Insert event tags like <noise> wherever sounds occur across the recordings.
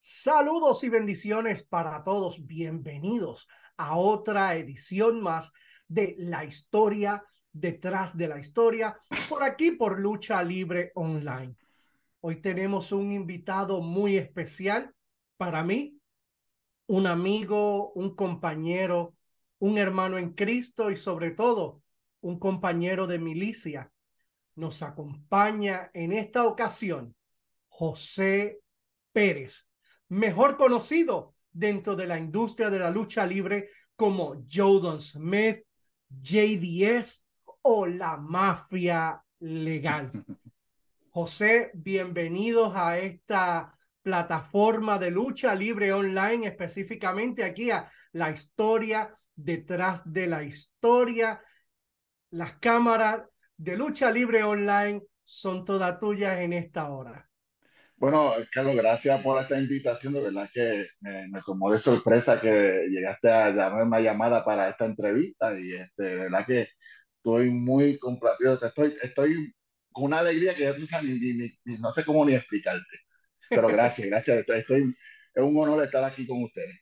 Saludos y bendiciones para todos. Bienvenidos a otra edición más de la historia detrás de la historia por aquí por Lucha Libre Online. Hoy tenemos un invitado muy especial para mí, un amigo, un compañero, un hermano en Cristo y sobre todo un compañero de milicia. Nos acompaña en esta ocasión José Pérez, mejor conocido dentro de la industria de la lucha libre como Jordan Smith, JDS o la mafia legal. <laughs> José, bienvenidos a esta plataforma de lucha libre online, específicamente aquí a la historia detrás de la historia. Las cámaras de lucha libre online son todas tuyas en esta hora. Bueno, Carlos, gracias por esta invitación. De verdad que me, me tomó de sorpresa que llegaste a llamarme una llamada para esta entrevista y este, de verdad que estoy muy complacido. Estoy, estoy con una alegría que ya tú sabes, ni, ni, ni, no sé cómo ni explicarte. Pero gracias, <laughs> gracias. Estoy, es un honor estar aquí con ustedes.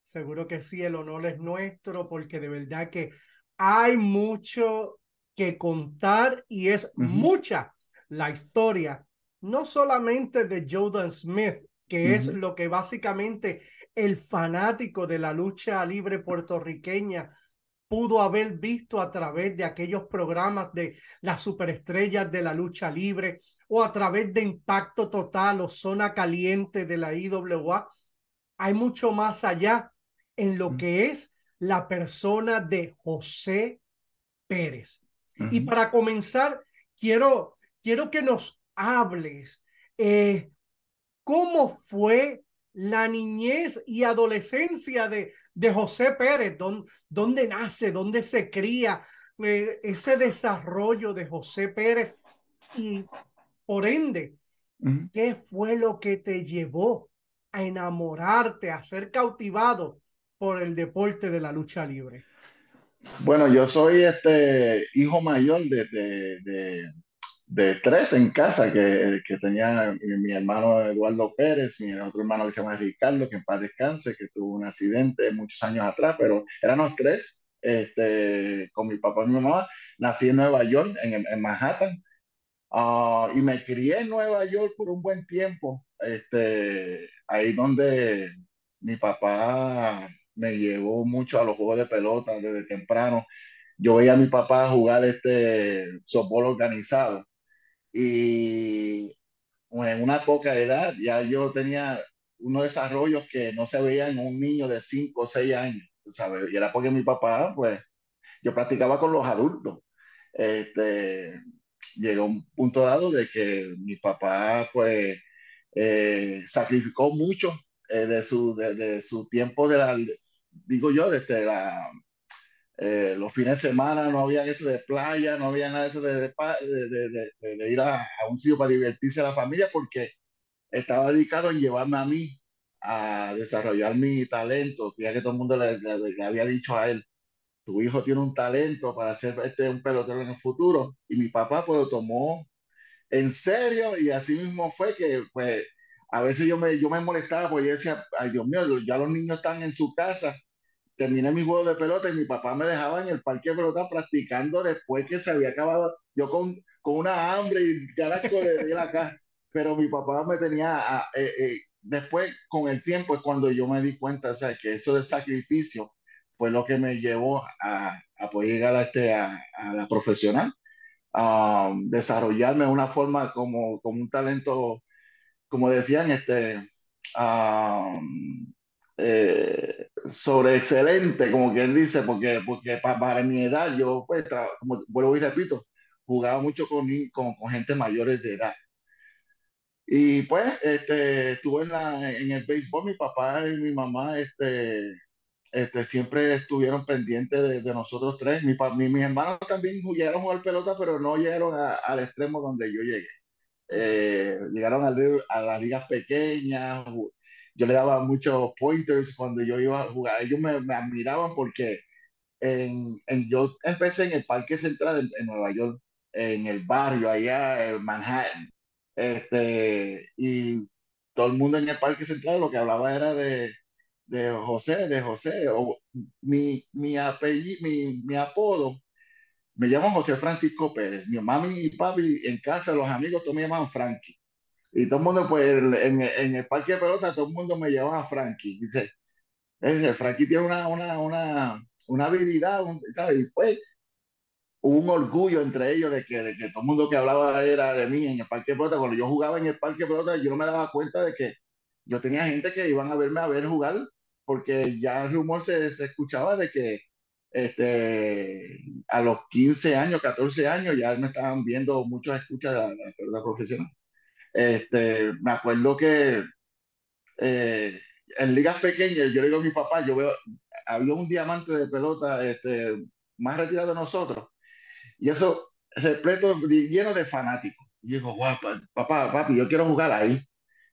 Seguro que sí, el honor es nuestro porque de verdad que hay mucho que contar y es uh -huh. mucha la historia no solamente de Jordan Smith, que uh -huh. es lo que básicamente el fanático de la lucha libre puertorriqueña pudo haber visto a través de aquellos programas de las superestrellas de la lucha libre o a través de Impacto Total o Zona Caliente de la IWA. Hay mucho más allá en lo uh -huh. que es la persona de José Pérez. Uh -huh. Y para comenzar, quiero, quiero que nos hables. Eh, ¿Cómo fue la niñez y adolescencia de, de José Pérez? ¿Dónde, ¿Dónde, nace? ¿Dónde se cría? Eh, ese desarrollo de José Pérez y por ende, uh -huh. ¿qué fue lo que te llevó a enamorarte, a ser cautivado por el deporte de la lucha libre? Bueno, yo soy este hijo mayor de, de, de de tres en casa que, que tenía mi hermano Eduardo Pérez, mi otro hermano que se llama Ricardo, que en paz descanse, que tuvo un accidente muchos años atrás, pero éramos tres, este, con mi papá y mi mamá. Nací en Nueva York, en, en Manhattan, uh, y me crié en Nueva York por un buen tiempo, este, ahí donde mi papá me llevó mucho a los juegos de pelota desde temprano. Yo veía a mi papá jugar este softball organizado y en una poca edad ya yo tenía unos desarrollos que no se veían en un niño de 5 o 6 años, ¿sabes? Y era porque mi papá, pues, yo practicaba con los adultos. Este, llegó un punto dado de que mi papá, pues, eh, sacrificó mucho eh, de, su, de, de, su tiempo de la, digo yo, desde la, eh, los fines de semana no había eso de playa, no había nada de eso de, de, de, de ir a, a, un sitio para divertirse a la familia porque estaba dedicado en llevarme a mí a desarrollar mi talento, ya que todo el mundo le, le, le, había dicho a él, tu hijo tiene un talento para ser este, un pelotero en el futuro, y mi papá pues lo tomó en serio y así mismo fue que pues a veces yo me, yo me molestaba porque yo decía, ay Dios mío, ya los niños están en su casa terminé mi juego de pelota y mi papá me dejaba en el parque de pelota practicando después que se había acabado, yo con, con una hambre y ganas de ir acá, <laughs> pero mi papá me tenía, a, eh, eh, después con el tiempo es cuando yo me di cuenta, o sea, que eso de sacrificio fue lo que me llevó a, a poder llegar a, este, a, a la profesional, a desarrollarme de una forma como, como un talento, como decían, este, um, eh, sobre excelente, como quien dice, porque, porque para, mi edad yo, pues, como vuelvo y repito, jugaba mucho con, con, con, gente mayores de edad. Y pues, este, estuve en, la, en el béisbol, mi papá y mi mamá, este, este, siempre estuvieron pendientes de, nosotros tres. Mi, mi, mis hermanos también llegaron a jugar pelota, pero no llegaron al extremo donde yo llegué. Eh, llegaron a, a las ligas pequeñas, yo le daba muchos pointers cuando yo iba a jugar. Ellos me, admiraban porque en, en, yo empecé en el Parque Central en, en, Nueva York, en el barrio allá en Manhattan. Este, y todo el mundo en el Parque Central lo que hablaba era de, de José, de José, o mi, mi, apellido, mi, mi apodo, me llamo José Francisco Pérez. Mi mamá y papi en casa, los amigos, todos me llamaban Frankie. Y todo el mundo, pues, en, en el parque de pelota, todo el mundo me llamaba Frankie. Dice, ese Frankie tiene una, una, una, una habilidad, ¿sabes? Y pues, hubo un orgullo entre ellos de que, de que todo el mundo que hablaba era de mí en el parque de pelota. Cuando yo jugaba en el parque de pelota, yo no me daba cuenta de que yo tenía gente que iban a verme a ver jugar, porque ya el rumor se, se escuchaba de que este, a los 15 años, 14 años, ya me estaban viendo muchos escuchas de la, pelota profesional. Este, me acuerdo que eh, en ligas pequeñas, yo le digo a mi papá, yo veo, había un diamante de pelota este, más retirado de nosotros, y eso repleto, lleno de fanáticos. Y digo, guapa, papá, papi, yo quiero jugar ahí.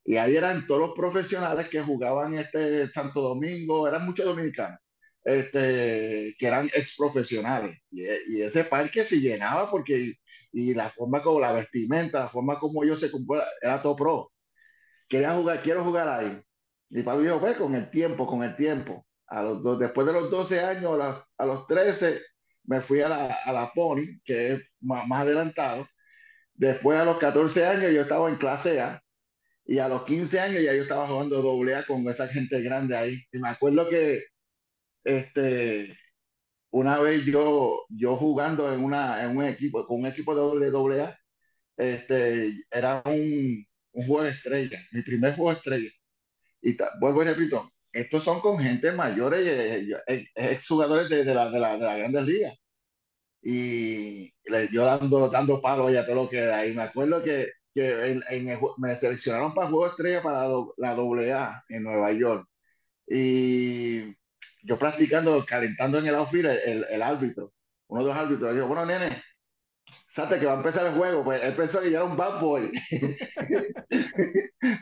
Y ahí eran todos los profesionales que jugaban este Santo Domingo, eran muchos dominicanos, este, que eran ex profesionales. Y, y ese parque se llenaba porque, y la forma como la vestimenta, la forma como ellos se comportaban, era todo pro. Quería jugar, quiero jugar ahí. Mi padre dijo, ve, con el tiempo, con el tiempo. A los dos, después de los 12 años, a, los, a los 13, me fui a la, a la Pony, que es más, más, adelantado. Después a los 14 años yo estaba en clase A y a los 15 años ya yo estaba jugando doble A con esa gente grande ahí. Y me acuerdo que este, una vez yo, yo jugando en, una, en un equipo, con un equipo de doble, doble A, este, era un, un juego de estrella, mi primer juego de estrella. Y vuelvo y repito, estos son con gente mayores, eh, eh, ex jugadores de, de, la, de, la, de la Grandes Ligas. Y yo dando, dando palos y a todo lo que da. Y me acuerdo que, que en, en me seleccionaron para el juego estrella para la AA en Nueva York. Y yo practicando, calentando en el outfield, el, el, árbitro, uno de los árbitros, digo, bueno, nene, sabe que va a empezar el juego, pues él pensó que yo era un bad boy. <laughs>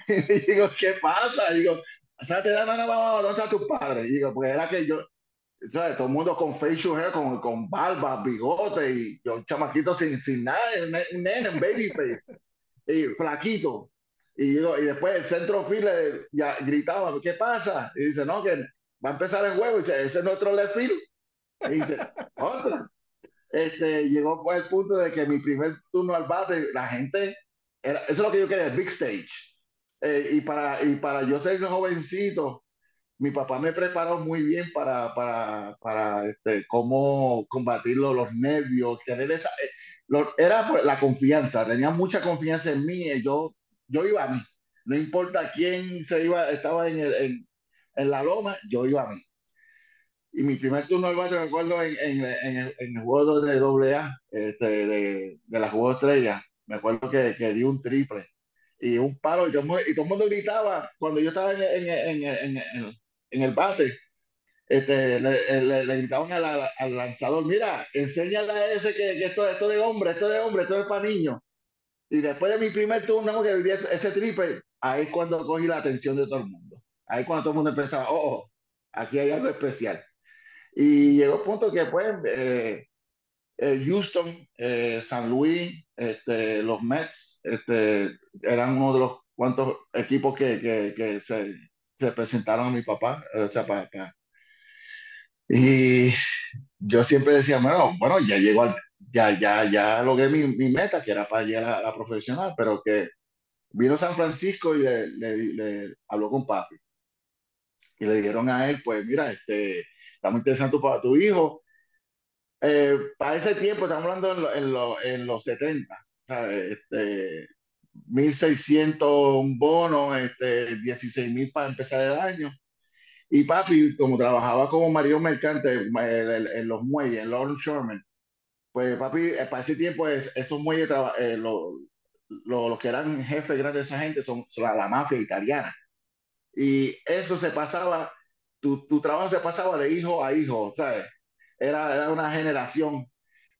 y digo, ¿qué pasa? Y digo, ¿sabes? No, no, no, ¿dónde está tu padre? Y digo, pues era que yo, ¿sabes? Todo el mundo con facial hair, con, con barba, bigote, y yo, un chamaquito sin, sin nada, un nene, baby face, y flaquito. Y, digo, y después el centro field ya gritaba, ¿qué pasa? Y dice, no, que va a empezar el juego. Y dice, ese es nuestro left field. Y dice, <laughs> otra. Este, llegó el punto de que mi primer turno al bate, la gente, era, eso es lo que yo quería, el big stage eh, y, para, y para yo ser jovencito, mi papá me preparó muy bien para, para, para este, cómo combatir los nervios, tener esa... Eh, lo, era la confianza, tenía mucha confianza en mí, eh, yo, yo iba a mí, no importa quién se iba, estaba en, el, en, en la loma, yo iba a mí. Y mi primer turno al bate, me acuerdo, en, en, en, el, en el juego de AA, este, de, de la Juego Estrella, me acuerdo que, que di un triple y un palo, y todo, y todo el mundo gritaba cuando yo estaba en, en el bate. Este, le, le, le gritaban al, lanzador, mira, enséñale a ese que, que esto, esto de hombre, esto de hombre, esto es para niños. Y después de mi primer turno, que ese triple, ahí es cuando cogí la atención de todo el mundo. Ahí cuando todo el mundo empezaba, oh, oh aquí hay algo especial. Y llegó el punto que, pues, eh, eh, Houston, eh, San Luis, este, los Mets, este, eran uno de los cuantos equipos que, que, que se, se, presentaron a mi papá. O sea, para, para. Y yo siempre decía, bueno, bueno ya llegó al, ya, ya, ya logré mi, mi, meta, que era para llegar a la profesional, pero que vino San Francisco y le, le, le habló con papi. Y le dijeron a él, pues mira, este, está muy interesante para tu hijo, eh, para ese tiempo, estamos hablando en, lo, en, lo, en los 70, ¿sabes? Este, 1.600 un bono, este, 16.000 para empezar el año. Y papi, como trabajaba como marido mercante en, los muelles, en Lord Sherman, pues papi, eh, para ese tiempo es, esos muelles, eh, los lo, lo que eran jefes grandes de esa gente son, son la, la, mafia italiana. Y eso se pasaba, tu, tu trabajo se pasaba de hijo a hijo, ¿sabes? era, era una generación.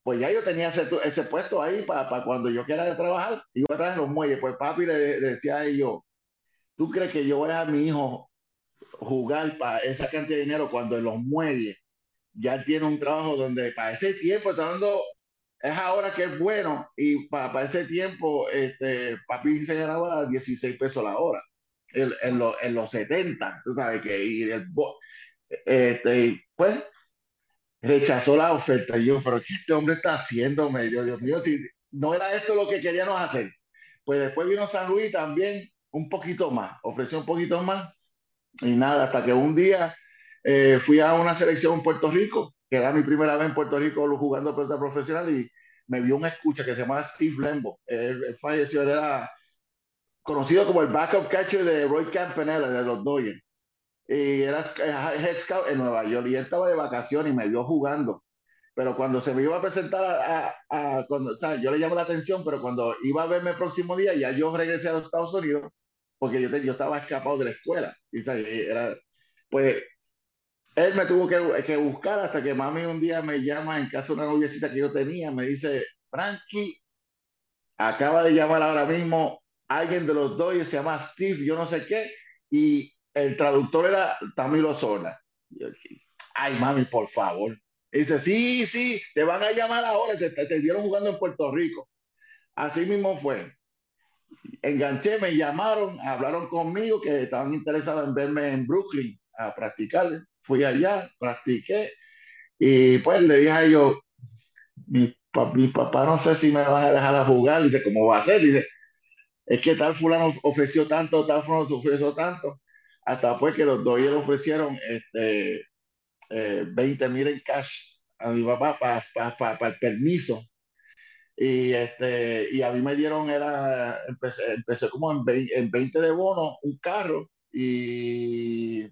Pues ya yo tenía ese, ese puesto ahí para, para cuando yo quiera de trabajar, iba a traer en los muelles. Pues papi le, decía a ellos, ¿tú crees que yo voy a mi hijo jugar para esa cantidad de dinero cuando en los muelles ya tiene un trabajo donde para ese tiempo está es ahora que es bueno y para, para ese tiempo este, papi se ganaba 16 pesos la hora. En, en, en los 70, tú sabes que y el, este, pues rechazó la oferta. Y yo, pero ¿qué este hombre está haciendo? Dios, Dios mío, si no era esto lo que queríamos hacer. Pues después vino San Luis también un poquito más, ofreció un poquito más. Y nada, hasta que un día eh, fui a una selección en Puerto Rico, que era mi primera vez en Puerto Rico jugando pelota profesional, y me vio un escucha que se llamaba Steve Lembo. Él, falleció, él era conocido como el backup catcher de Roy Campanella de los Dodgers y era head scout en Nueva York y él estaba de vacaciones y me vio jugando. Pero cuando se me iba a presentar a, a, cuando, o sea, yo le llamó la atención, pero cuando iba a verme el próximo día, ya yo regresé a los Estados Unidos, porque yo, yo estaba escapado de la escuela. Y, era, pues él me tuvo que, que, buscar hasta que mami un día me llama en casa de una noviecita que yo tenía, me dice, Frankie, acaba de llamar ahora mismo alguien de los dos y se llama Steve, yo no sé qué, y el traductor era Tamilo Sola. Ay, mami, por favor. dice, sí, sí, te van a llamar ahora, te, te, vieron jugando en Puerto Rico. Así mismo fue. Enganché, me llamaron, hablaron conmigo que estaban interesados en verme en Brooklyn a practicar. Fui allá, practiqué y pues le dije a ellos, mi, mi papá no sé si me van a dejar a jugar. Dice, ¿cómo va a ser? Dice, es que tal fulano ofreció tanto, tal fulano ofreció tanto hasta fue que los le ofrecieron este, eh, 20 mil en cash a mi papá para pa, el permiso. Y, este, y a mí me dieron, era, empecé, empecé como en 20, en 20 de bono, un carro y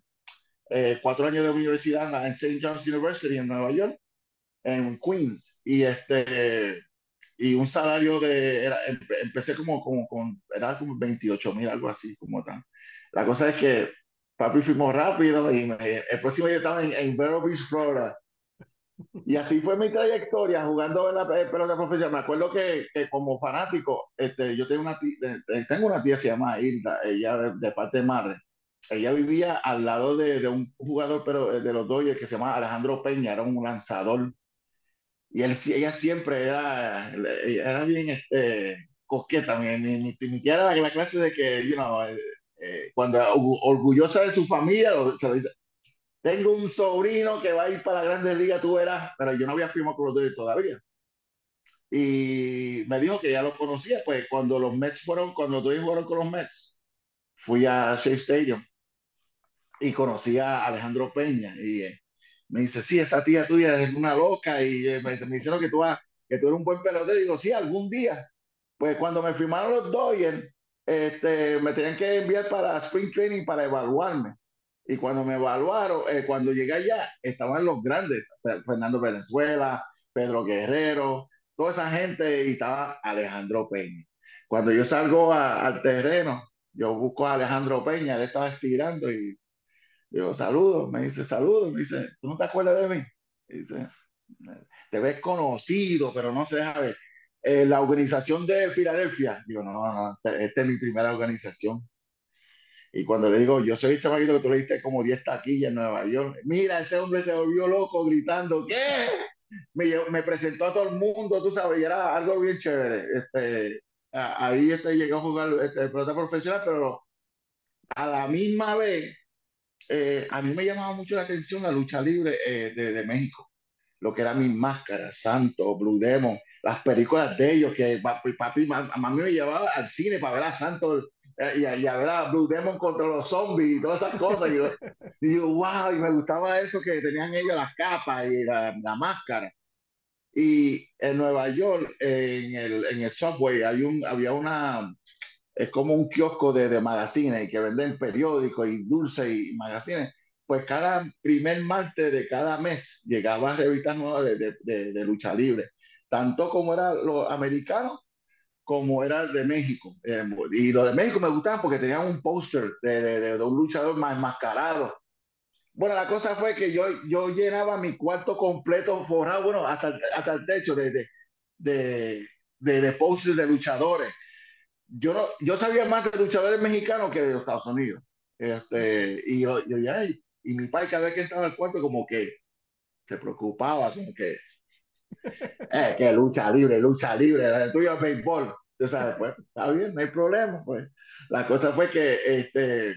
eh, cuatro años de universidad en St. John's University en Nueva York, en Queens. Y este, y un salario de, era, empecé como, como con, era como 28 mil, algo así, como tal. La cosa es que papi fuimos rápido y el próximo día estaba en, en Vero Beach, Florida. Y así fue mi trayectoria jugando en la pelota profesional. Me acuerdo que, que, como fanático, este, yo tengo una, tía, tengo una tía, se llama Hilda, ella de, parte de madre. Ella vivía al lado de, de, un jugador pero de los Dodgers que se llama Alejandro Peña, era un lanzador. Y él, ella siempre era, era bien este, coqueta, mi, mi, mi, tía era la, clase de que, you know, eh, cuando orgullosa de su familia, se lo dice, tengo un sobrino que va a ir para la Grande Liga, tú verás, pero yo no había firmado con los Dodgers todavía. Y me dijo que ya lo conocía, pues cuando los Mets fueron, cuando los Dodgers fueron con los Mets, fui a Shea Stadium y conocí a Alejandro Peña y eh, me dice, sí, esa tía tuya es una loca y eh, me, me, dijeron que tú, que tú eres un buen pelotero y digo, sí, algún día. Pues cuando me firmaron los Dodgers, este, me tenían que enviar para Spring Training para evaluarme. Y cuando me evaluaron, eh, cuando llegué allá, estaban los grandes, Fernando Venezuela, Pedro Guerrero, toda esa gente, y estaba Alejandro Peña. Cuando yo salgo al terreno, yo busco a Alejandro Peña, él estaba estirando y digo, saludos, me dice, saludos, me dice, ¿tú no te acuerdas de mí? dice, te ves conocido, pero no se deja ver. Eh, la organización de Filadelfia. Digo, no, no, no, esta es mi primera organización. Y cuando le digo, yo soy el chamaquito que tú le diste como 10 taquillas en Nueva York, mira, ese hombre se volvió loco gritando, ¿qué? Me, me presentó a todo el mundo, tú sabes, y era algo bien chévere. Este, ahí este, llegó a jugar este, pelota profesional, pero a la misma vez, eh, a mí me llamaba mucho la atención la lucha libre eh, de, de, México, lo que era mi máscara, Santo, Blue Demon, las películas de ellos, que papi, papi mami me llevaba al cine para ver a Santos eh, y, y, a ver a Blue Demon contra los zombies y todas esas cosas. Y yo, <laughs> y yo, wow, y me gustaba eso que tenían ellos las capas y la, la máscara. Y en Nueva York, en el, en el subway, hay un, había una, es como un kiosco de, de magazines que venden periódicos y dulces y magazines. Pues cada primer martes de cada mes llegaban revistas nuevas de, de, de, de lucha libre tanto como era los americanos como era de México. Eh, y los de México me gustaban porque tenían un póster de, un luchador más enmascarado. Bueno, la cosa fue que yo, yo llenaba mi cuarto completo forrado, bueno, hasta, hasta el techo de, de, de, de, de de luchadores. Yo, no, yo sabía más de luchadores mexicanos que de los Estados Unidos. Este, y yo, yo ya, y, y mi padre cada vez que entraba al cuarto como que se preocupaba, como que <laughs> eh, que lucha libre, lucha libre, tuyo es béisbol. Sabes, pues, está bien, no hay problema, pues. La cosa fue que, este,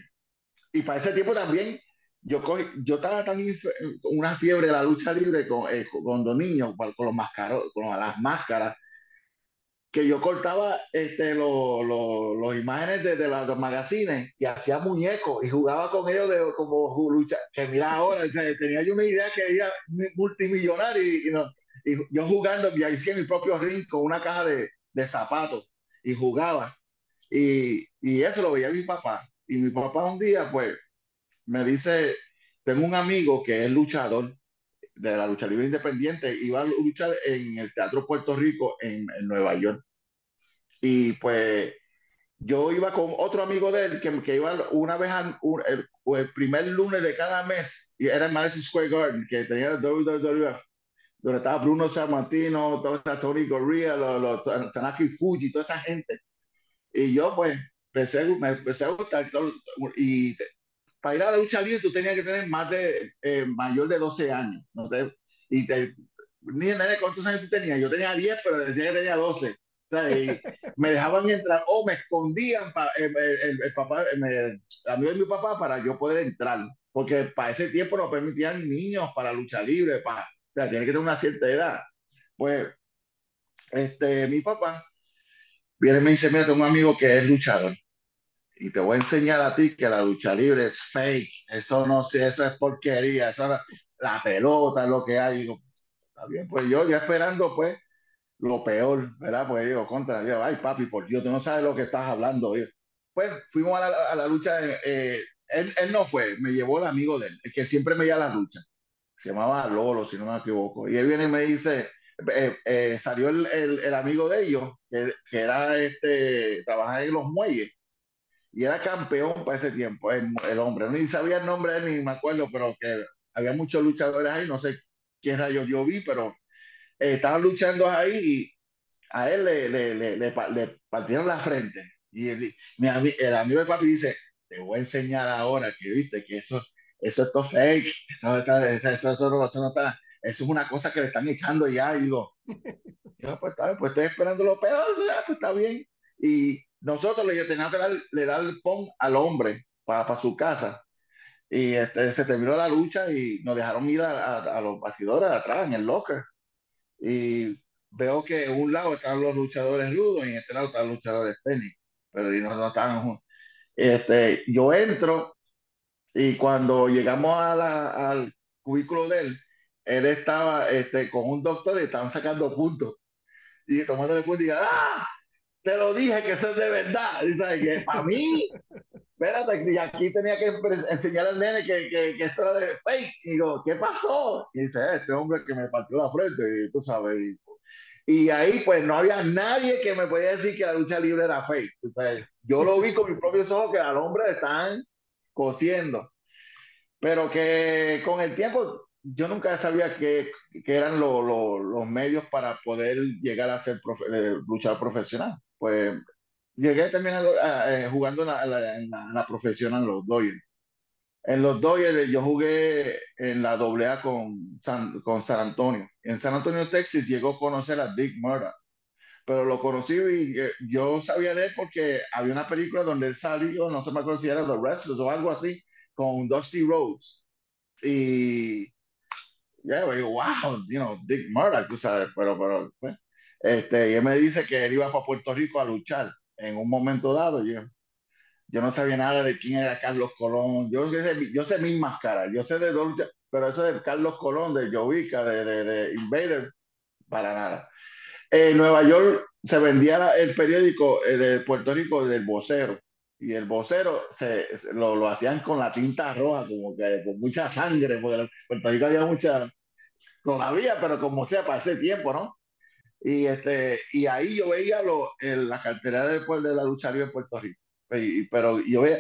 y para ese tiempo también, yo, cogí, yo estaba tan una fiebre de la lucha libre con, eh, con los niños, con, los mascaros, con las máscaras, que yo cortaba este, los lo, imágenes de, de, los magazines y hacía muñecos y jugaba con ellos de, como lucha. Que mira ahora, tenía yo una idea que era multimillonario y, no, y yo jugando, y hacía mi propio ring con una caja de, de zapatos y jugaba. Y, y, eso lo veía mi papá. Y mi papá un día, pues, me dice, tengo un amigo que es luchador de la lucha libre independiente, iba a luchar en el Teatro Puerto Rico en, en Nueva York. Y pues yo iba con otro amigo de él que, que iba una vez al el, el, primer lunes de cada mes, y era en Madison Square Garden, que tenía WWF, donde estaba Bruno Sammartino, todo esa Tony Gorilla, los, los, Tanaki Fuji, toda esa gente. Y yo pues empecé, me empecé a gustar todo, y para ir a la lucha libre tú tenías que tener más de eh, mayor de 12 años. ¿no? y te, ni cuántos años tú tenías. Yo tenía 10, pero decía que tenía 12. Y me dejaban entrar o me escondían pa, el, el, el, papá, el, amigo de mi papá para yo poder entrar. Porque para ese tiempo no permitían niños para lucha libre. Para, o sea, tiene que tener una cierta edad. Pues este, mi papá viene y me dice, mira, tengo un amigo que es luchador y te voy a enseñar a ti que la lucha libre es fake, eso no sé, eso es porquería, eso la pelota es lo que hay. Digo, está bien, pues yo ya esperando pues lo peor, ¿verdad? Pues digo, contra, digo, ay papi, por Dios, tú no sabes lo que estás hablando. Pues fuimos a la, lucha, eh, él, él, no fue, me llevó el amigo de él, el que siempre me lleva a la lucha, se llamaba Lolo, si no me equivoco, y él viene y me dice, eh, eh, salió el, el, el, amigo de ellos, que, que era este, trabajaba en los muelles, y era campeón para ese tiempo, el, el hombre. Ni sabía el nombre de él, ni me acuerdo, pero que había muchos luchadores ahí, no sé quién rayos yo vi, pero eh, estaban luchando ahí y a él le, le, le, le partieron la frente. Y el, mi, el amigo de papi dice, te voy a enseñar ahora que viste que eso, eso es todo fake, eso, eso, eso, eso, eso, no está, eso es una cosa que le están echando ya. Y digo, <laughs> yo, pues, está bien, pues estoy esperando lo peor, ya, pues está bien. Y nosotros le teníamos que dar, le dar el pon al hombre para, para su casa. Y este, se terminó la lucha y nos dejaron ir a, a, a los bastidores de atrás, en el locker. Y veo que en un lado están los luchadores rudos y en este lado están los luchadores técnicos. Pero no, no estaban juntos. Este, yo entro y cuando llegamos a la, al cubículo de él, él estaba este, con un doctor y estaban sacando puntos. Y tomándole puntos y ¡ah! te lo dije que eso es de verdad. Y sabes que para mí, espérate, y aquí tenía que enseñar al nene que, que, que, esto era de fake. Y digo, ¿qué pasó? Y dice, este hombre que me partió la frente, y tú sabes. Y, y, ahí, pues, no había nadie que me podía decir que la lucha libre era fake. Yo lo vi con mis propios ojos que al hombre están cosiendo. Pero que con el tiempo yo nunca sabía que, que eran lo, lo, los medios para poder llegar a ser profe, eh, luchador profesional pues llegué también a, a, a, jugando en la, en, la, en la, profesional, los Dodgers. En los Dodgers yo jugué en la AA con San, con San Antonio. En San Antonio, Texas, llegó a conocer a Dick Murdoch. Pero lo conocí y eh, yo sabía de él porque había una película donde él salió, no sé me acuerdo si era The Wrestlers o algo así, con Dusty Rhodes. Y ya, yeah, wow, you know, Dick Murdoch, tú sabes, pero, pero, bueno, este, y él me dice que él iba para Puerto Rico a luchar en un momento dado. Yo, yo no sabía nada de quién era Carlos Colón. Yo sé, yo sé mis máscaras, yo sé de luchas, pero eso de Carlos Colón, de Jovica, de, de, de, Invader, para nada. En Nueva York se vendía el periódico eh, de Puerto Rico del vocero. Y el vocero se, lo, lo, hacían con la tinta roja, como que con mucha sangre, porque en Puerto Rico había mucha, todavía, pero como sea, para ese tiempo, ¿no? Y, este, y ahí yo veía lo, en la cartera después de la lucha libre en Puerto Rico. Y, pero yo veía,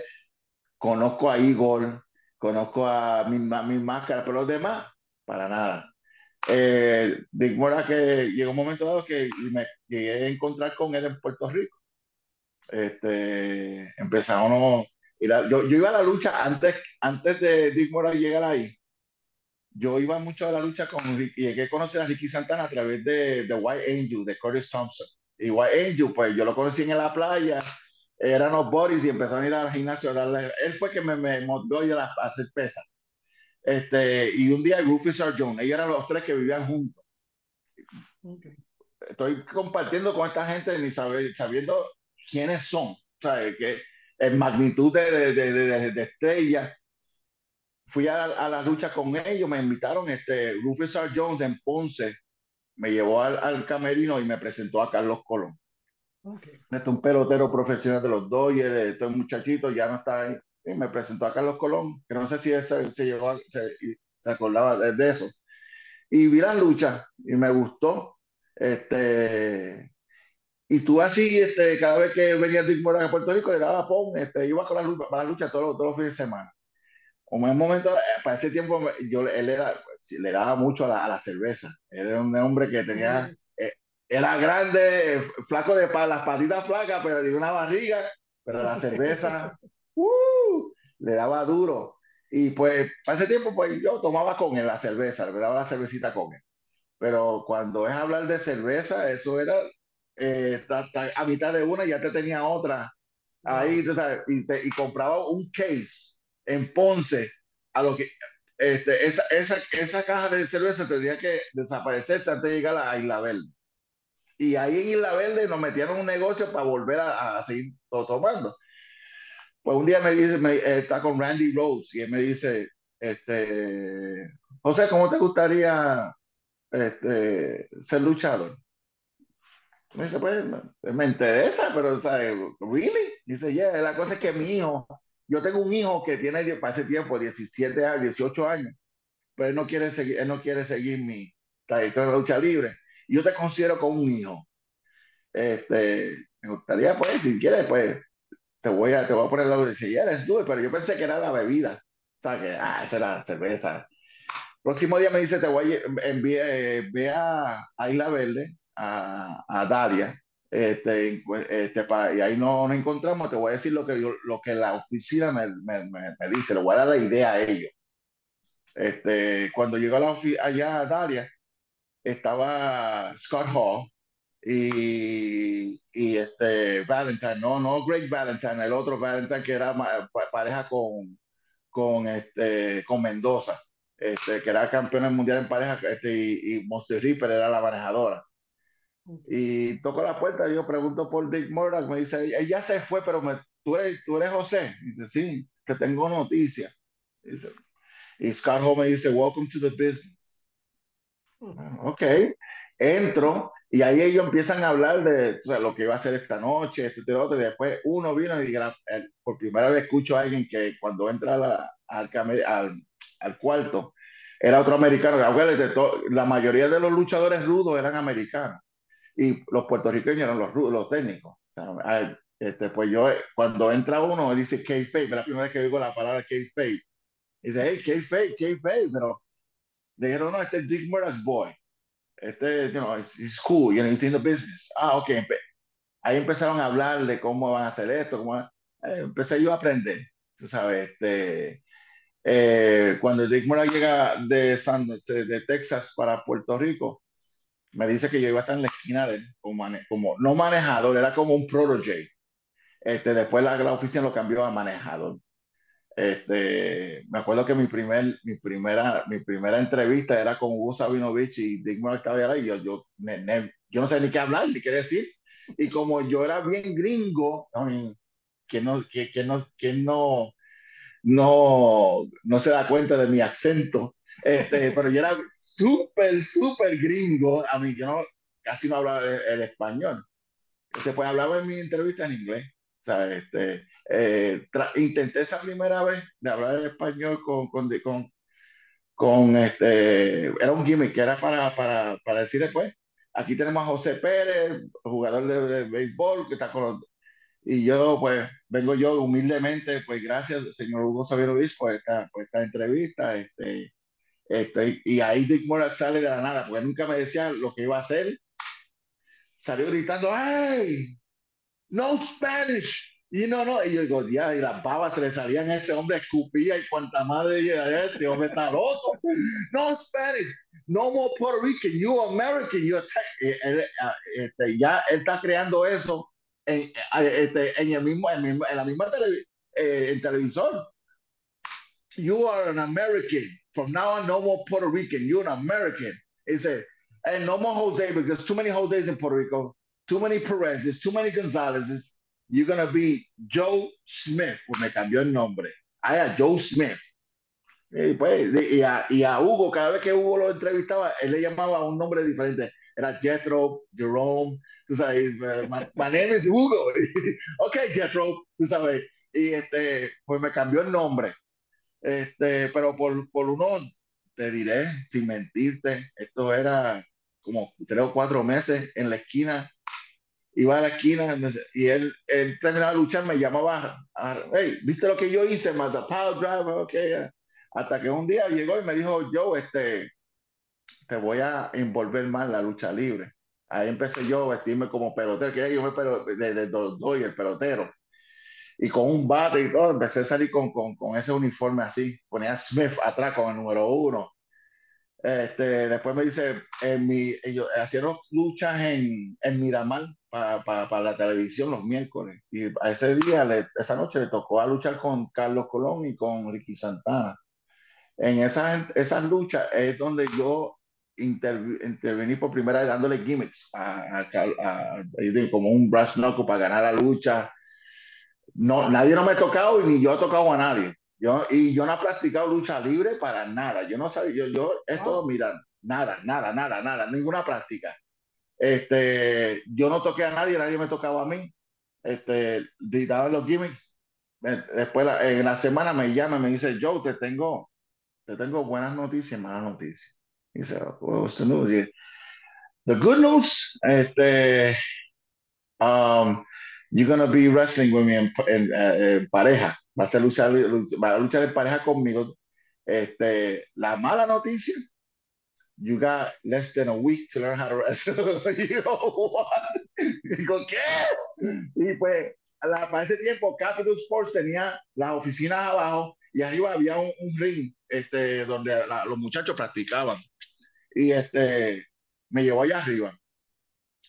conozco a Igor, conozco a mi, a mi pero los demás, para nada. Eh, Dick Mora que llegó un momento dado que me llegué a encontrar con él en Puerto Rico. Este, empezamos, yo, yo iba a la lucha antes, antes de Dick Mora llegar ahí yo iba mucho a la lucha con Ricky, llegué a conocer a Ricky Santana a través de The White Angel, de Curtis Thompson. Igual Angel, pues yo lo conocí en la playa, eran los boris y empezaron a ir al gimnasio a darle. Él fue que me, me motivó a, hacer pesa. Este, y un día Rufus. Jones, ellos eran los tres que vivían juntos. Estoy compartiendo con esta gente ni sabe, sabiendo quiénes son, ¿sabes? Que en magnitud de, de, de, de estrellas. Fui a, a, la lucha con ellos, me invitaron, este, Rufus R. Jones en Ponce, me llevó al, al camerino y me presentó a Carlos Colón. Okay. Este un pelotero profesional de los Dodgers, este muchachito ya no está ahí. Y me presentó a Carlos Colón, que no sé si se, se, llegó, se, se acordaba de, de, eso. Y vi la lucha y me gustó. Este, y tú así, este, cada vez que venía Dick Morgan a Puerto Rico, le daba pon, este, iba con la la lucha todos, todos los fines de semana. O en momento, eh, para ese tiempo, yo, él le daba mucho a la, a la, cerveza. Él era un hombre que tenía, eh, era grande, flaco de las patitas flacas, pero de una barriga, pero la cerveza, <laughs> uh, le daba duro. Y pues, para ese tiempo, pues yo tomaba con él la cerveza, le daba la cervecita con él. Pero cuando es hablar de cerveza, eso era eh, a mitad de una ya te tenía otra ahí, y, te, y, compraba un case en Ponce, a lo que este, esa, esa, esa caja de cerveza tendría que desaparecerse antes de llegar a Isla Verde. Y ahí en Isla Verde nos metieron un negocio para volver a, a seguir tomando. Pues un día me dice, me, eh, está con Randy Rose y él me dice, este, José, ¿cómo te gustaría este, ser luchador? Me dice, pues, me interesa, pero, ¿sabes? ¿Really? Dice, yeah, la cosa es que mi hijo, yo tengo un hijo que tiene para ese tiempo 17 años, 18 años, pero él no quiere seguir, él no quiere seguir mi trayectoria de lucha libre. Yo te considero como un hijo. Este, me gustaría, pues, si quieres, pues, te voy a, te voy a poner la dice, yeah, let's do it, pero yo pensé que era la bebida. O sea, que, ah, esa era la cerveza. Próximo día me dice, te voy a enviar, eh, ve a, a Isla Verde, a, a Daria, este, este, para, y ahí no nos encontramos, te voy a decir lo que, lo que la oficina me, me, me, dice, le voy a dar la idea a ellos. Este, cuando llegó a la allá a Daria, estaba Scott Hall y, y este Valentine, no, no Greg Valentine, el otro Valentine que era pareja con, con, este, con Mendoza, este, que era campeón mundial en pareja, este, y, y Monster Reaper era la manejadora. Y toco la puerta, yo pregunto por Dick Murdoch, me dice, ella se fue, pero me, ¿tú, eres, tú eres José. Dice, sí, te tengo noticias. Dice, y Scott Hall me dice, welcome to the business. Ok, entro y ahí ellos empiezan a hablar de o sea, lo que iba a hacer esta noche, este, este, otro, y después uno vino y por primera vez escucho a alguien que cuando entra la, al, al, al, cuarto, era otro americano. La mayoría de los luchadores rudos eran americanos y los puertorriqueños eran los, los técnicos. O sea, este, pues yo, cuando entra uno, dice K-Fape, la primera vez que digo la palabra K-Fape. Dice, hey, K-Fape, K-Fape, pero dijeron, no, este es Dick Murdoch's boy. Este, you know, it's, cool, you know, he's in the business. Ah, ok. Ahí empezaron a hablar de cómo van a hacer esto, cómo eh, empecé yo a aprender, tú sabes, este, eh, cuando Dick Murdoch llega de, San, de Texas para Puerto Rico, me dice que yo iba a estar en la esquina de él, como, como no manejador, era como un protege. Este, después la, la oficina lo cambió a manejador. Este, me acuerdo que mi, primer, mi, primera, mi primera entrevista era con Hugo Sabinovich y Dick estaba y yo, yo, yo no sé ni qué hablar ni qué decir. Y como yo era bien gringo, que no, que, que no, que no, no, no se da cuenta de mi acento, este, pero yo era súper, súper gringo. A mí, yo no, casi no hablaba el, el español. Este, pues hablaba en mi entrevista en inglés. Sea, este, eh, intenté esa primera vez de hablar el español con, con, con, con, este, era un gimmick que era para, para, para decir después, aquí tenemos a José Pérez, jugador de, de béisbol, que está con los, y yo, pues, vengo yo humildemente, pues, gracias, señor Hugo Xavier Obispo, por esta, por esta entrevista, este, este, y ahí Dick Morak sale de la nada, porque nunca me decía lo que iba a hacer. Salió gritando, ¡ay! No Spanish, Y no, no, y yo digo, ya, y las babas se le salían a ese hombre, escupía y cuanta madre, y este hombre está loco. No Spanish, no more Puerto Rican, you American, you este, ya él está creando eso en, este, en, el mismo, en la misma tele, eh, en televisor. You are an American. From now on, no more Puerto Rican. You're an American. He said, and no more Jose because too many Jose's in Puerto Rico, too many Perez's, too many Gonzalez's. You're gonna be Joe Smith. Pues me cambió el nombre. I a Joe Smith. Y, pues, y, a, y, a, Hugo, cada vez que Hugo lo entrevistaba, él le llamaba un nombre diferente. Era Jethro, Jerome, tú sabes, my, my name is Hugo. <laughs> ok, Jethro, tú sabes. Y este, pues me cambió el nombre. Este, pero por, por uno, te diré, sin mentirte, esto era como tres o cuatro meses en la esquina iba a la esquina y él, él terminaba de luchar, me llamaba, hey, ¿viste lo que yo hice? Mata Power Driver, ok. Hasta que un día llegó y me dijo, yo, este, te voy a envolver más en la lucha libre. Ahí empecé yo a vestirme como pelotero, que yo pero desde doy el pelotero. Y con un bate y todo, empecé a salir con, con, con ese uniforme así. Ponía Smith atrás con el número uno este, después me dice, en mi, ellos hicieron luchas en, en Miramar para para la televisión los miércoles. Y a ese día, esa noche le tocó a luchar con Carlos Colón y con Ricky Santana. En esas, esas luchas es donde yo intervení por primera vez dándole gimmicks a, a, como un brass knuckle para ganar la lucha. No, nadie no me ha tocado y ni yo he tocado a nadie. Yo, y yo no he practicado lucha libre para nada. Yo no sabía, yo, yo es todo mirar, nada, nada, nada, nada, ninguna práctica. Este, yo no toqué a nadie, nadie me tocaba a mí. Este, daban los gimmicks. Después en la semana me llama, me dice, Joe, te tengo, te tengo buenas noticias y malas noticias. dice, what's the news? The good news, este, um, you're gonna be wrestling with me en, en, eh, en pareja va a, luchar, va a luchar en pareja conmigo. Este, la mala noticia, you got less than a week to learn how to wrestle. <laughs> Digo, ¿qué? Y pues, la, para ese tiempo, Capital Sports tenía las oficinas abajo y arriba había un, ring este, donde los muchachos practicaban. Y este, me llevó allá arriba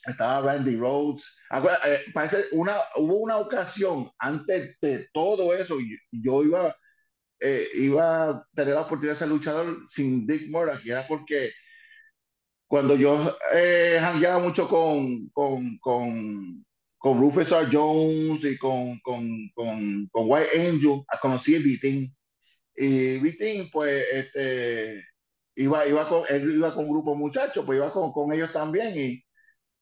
estaba Randy Rhodes. Eh, parece una, hubo una ocasión antes de todo eso, yo, iba, eh, iba a tener la oportunidad de ser luchador sin Dick Murdoch, y era porque cuando yo eh, mucho con, con, con, con Rufus R. Jones y con, con, con, con White Angel, conocí a Vitín. Y Vitín, pues, este, iba, iba con, él iba con un grupo de muchachos, pues iba con, con ellos también. Y,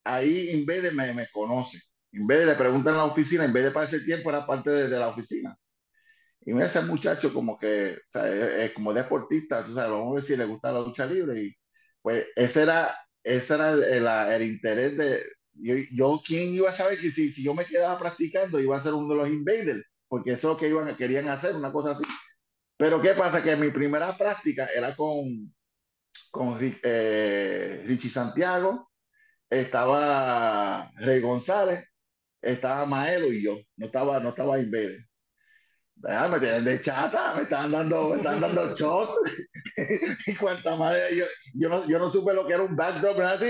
ahí en vez de me, me conoce. En vez de le preguntan en la oficina, en vez de para ese tiempo era parte de, de la oficina. Y me ese muchacho como que, o sea, es, como deportista, tú sabes, vamos a ver si le gusta la lucha libre. Y pues ese era, ese era el, el, interés de, yo, yo, quién iba a saber que si, si yo me quedaba practicando iba a ser uno de los invaders, porque eso es lo que iban, querían hacer, una cosa así. Pero ¿qué pasa? Que mi primera práctica era con, con eh, Richie Santiago, estaba Rey González, estaba Maelo y yo, no estaba, no estaba Invader. me tienen de chata, me estaban dando, me estaban dando <laughs> shots <laughs> y cuanta madre, yo, yo, no, yo no supe lo que era un backdrop, así,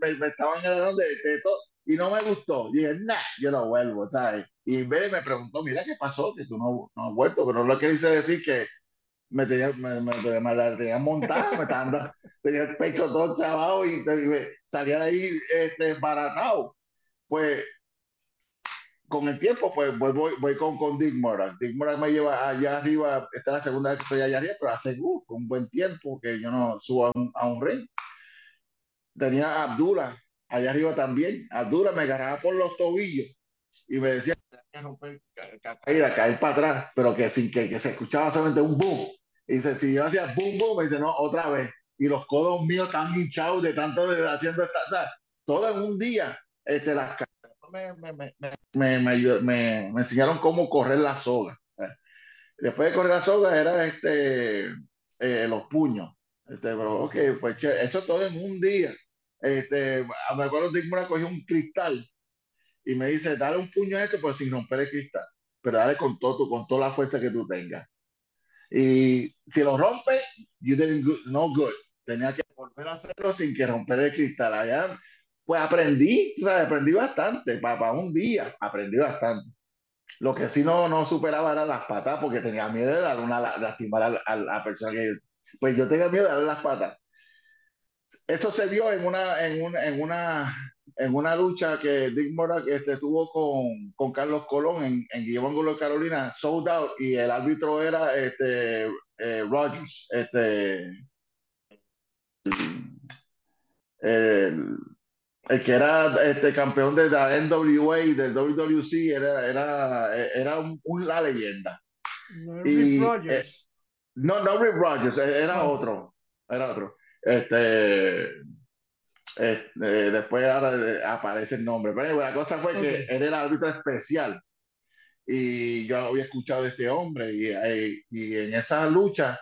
me, me estaban agarrando de, de, todo y no me gustó. Y dije, nah, yo no vuelvo, ¿sabes? Y Invader me preguntó, mira qué pasó, que tú no, no has vuelto, pero lo que dice decir que me tenía, me, me, me, tenía montada, me estaban <laughs> tenía el pecho todo chavado y, salía de ahí este, baratado. Pues con el tiempo, pues voy, voy, voy con, con Dick Murdoch. Dick Murdoch me lleva allá arriba, esta es la segunda vez que estoy allá arriba, pero hace uh, un buen tiempo que yo no subo a un, a un ring. Tenía a Abdullah allá arriba también. Abdullah me agarraba por los tobillos y me decía caer, caer para atrás, pero que sin que, que se escuchaba solamente un boom. Y dice, si yo hacía boom, boom, me dice, no, otra vez. Y los codos míos están hinchados de tanto de haciendo esta, o sea, todo en un día. Este, las me, me, me, me, enseñaron cómo correr la soga. Después de correr la soga era este, eh, los puños. Este, pero, ok, pues eso todo en un día. Este, me acuerdo que me cogió un cristal y me dice, dale un puño a esto, pero sin romper el cristal. Pero dale con todo, con toda la fuerza que tú tengas. Y si lo rompe, you didn't no good. Tenía que volver a hacerlo sin que romper el cristal. Allá, pues aprendí, ¿sabes? aprendí bastante. Para, un día, aprendí bastante. Lo que sí no, no superaba era las patas porque tenía miedo de dar una lastimar a, la persona que. Pues yo tenía miedo de darle las patas. Eso se vio en una, en una, en una, en una lucha que Dick Mora este, tuvo con, con Carlos Colón en, en Guillermo Carolina, sold out, y el árbitro era este, eh, Rogers, este, el, el, que era este, campeón de la NWA y del WWC, era, era, era un, una leyenda. No, y, eh, no, no Rick Rogers, era otro, era otro. Este, eh, después ahora aparece el nombre. Pero la cosa fue que él era árbitro especial y yo había escuchado de este hombre y, eh, y, en esa lucha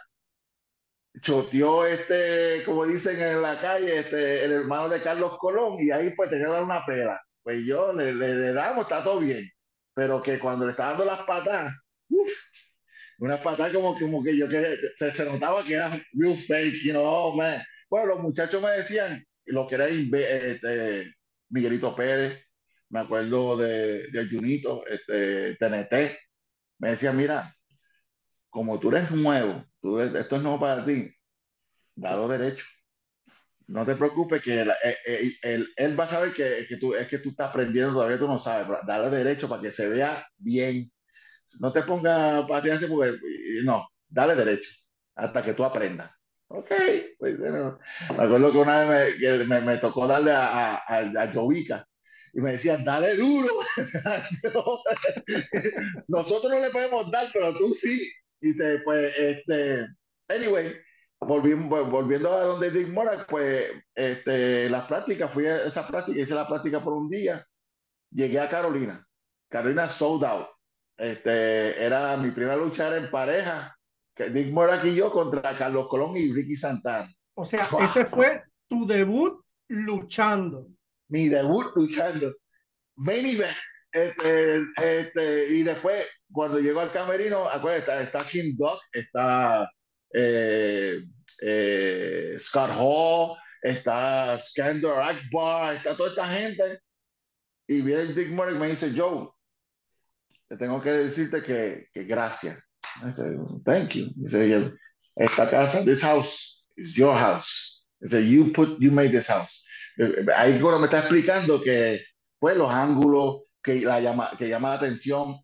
choteó este, como dicen en la calle, este, el hermano de Carlos Colón y ahí pues tenía que dar una pela. Pues yo le, le, damos, está todo bien. Pero que cuando le estaba dando las patas, unas patas como, como que yo que se, se, notaba que era real fake, you know, oh, man. Bueno, los muchachos me decían, lo que era este, Miguelito Pérez, me acuerdo de, de Junito, este, TNT, me decía, mira, como tú eres nuevo, tú esto es nuevo para ti, dado derecho. No te preocupes que él, eh, eh, él, va a saber que, que, tú, es que tú estás aprendiendo, todavía tú no sabes, dale derecho para que se vea bien. No te pongas patearse porque, no, dale derecho hasta que tú aprendas. Ok, pues, me acuerdo que una vez me, me, me tocó darle a, a, a, Jovica y me decían, dale duro. <laughs> Nosotros no le podemos dar, pero tú sí. Y dice, pues, este, anyway, volviendo, volviendo a donde Dick Mora, pues, este, las prácticas, fui a esa práctica, hice la práctica por un día, llegué a Carolina. Carolina sold out. Este, era mi primera lucha en pareja Dick Morak y yo contra Carlos Colón y Ricky Santana. O sea, ese fue tu debut luchando. Mi debut luchando. Main event. Este, este, y después, cuando llegó al camerino, acuérdate, está, está Kim Duck, está eh, eh, Scott Hall, está Skander Akbar, está toda esta gente. Y viene Dick Murray y me dice, Joe, te tengo que decirte que, que gracias I said, thank you. He said, esta casa, this house is your house. He said, you put, you made this house. Ahí bueno, me está explicando que, pues, los ángulos que, la llama, que llama la atención.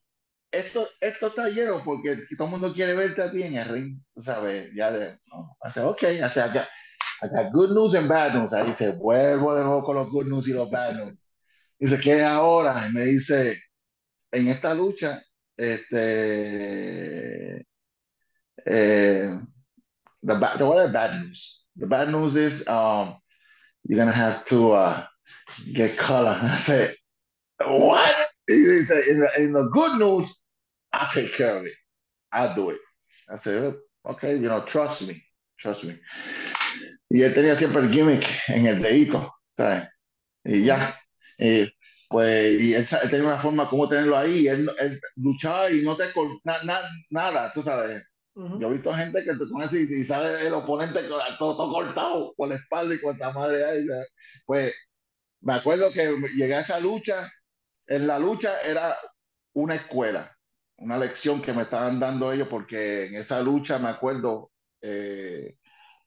Esto, esto está lleno porque todo el mundo quiere verte a ti en el ring, ¿sabes? Ya de, no. I said, okay. I said, I got, I got good news and bad news. Ahí dice, vuelvo de nuevo con los good news y los bad news. Dice, ¿qué ahora? Y me dice, en esta lucha este, eh, the, bad, the, what are the bad news? The bad news is um, you're gonna have to uh, get color. <laughs> I said, what? He said, in the, in the good news, I'll take care of it. I'll do it. I said, okay, you know, trust me, trust me. Y él tenía siempre el gimmick en el dedito, ¿sabes? Y ya. Y pues, y él, tenía una forma como tenerlo ahí, él, él luchaba y no te na, nada, tú sabes. Yo he visto gente que te conoce y, sale el oponente todo, todo, cortado por la espalda y con la madre ahí. Pues me acuerdo que llegué a esa lucha, en la lucha era una escuela, una lección que me estaban dando ellos, porque en esa lucha me acuerdo, eh,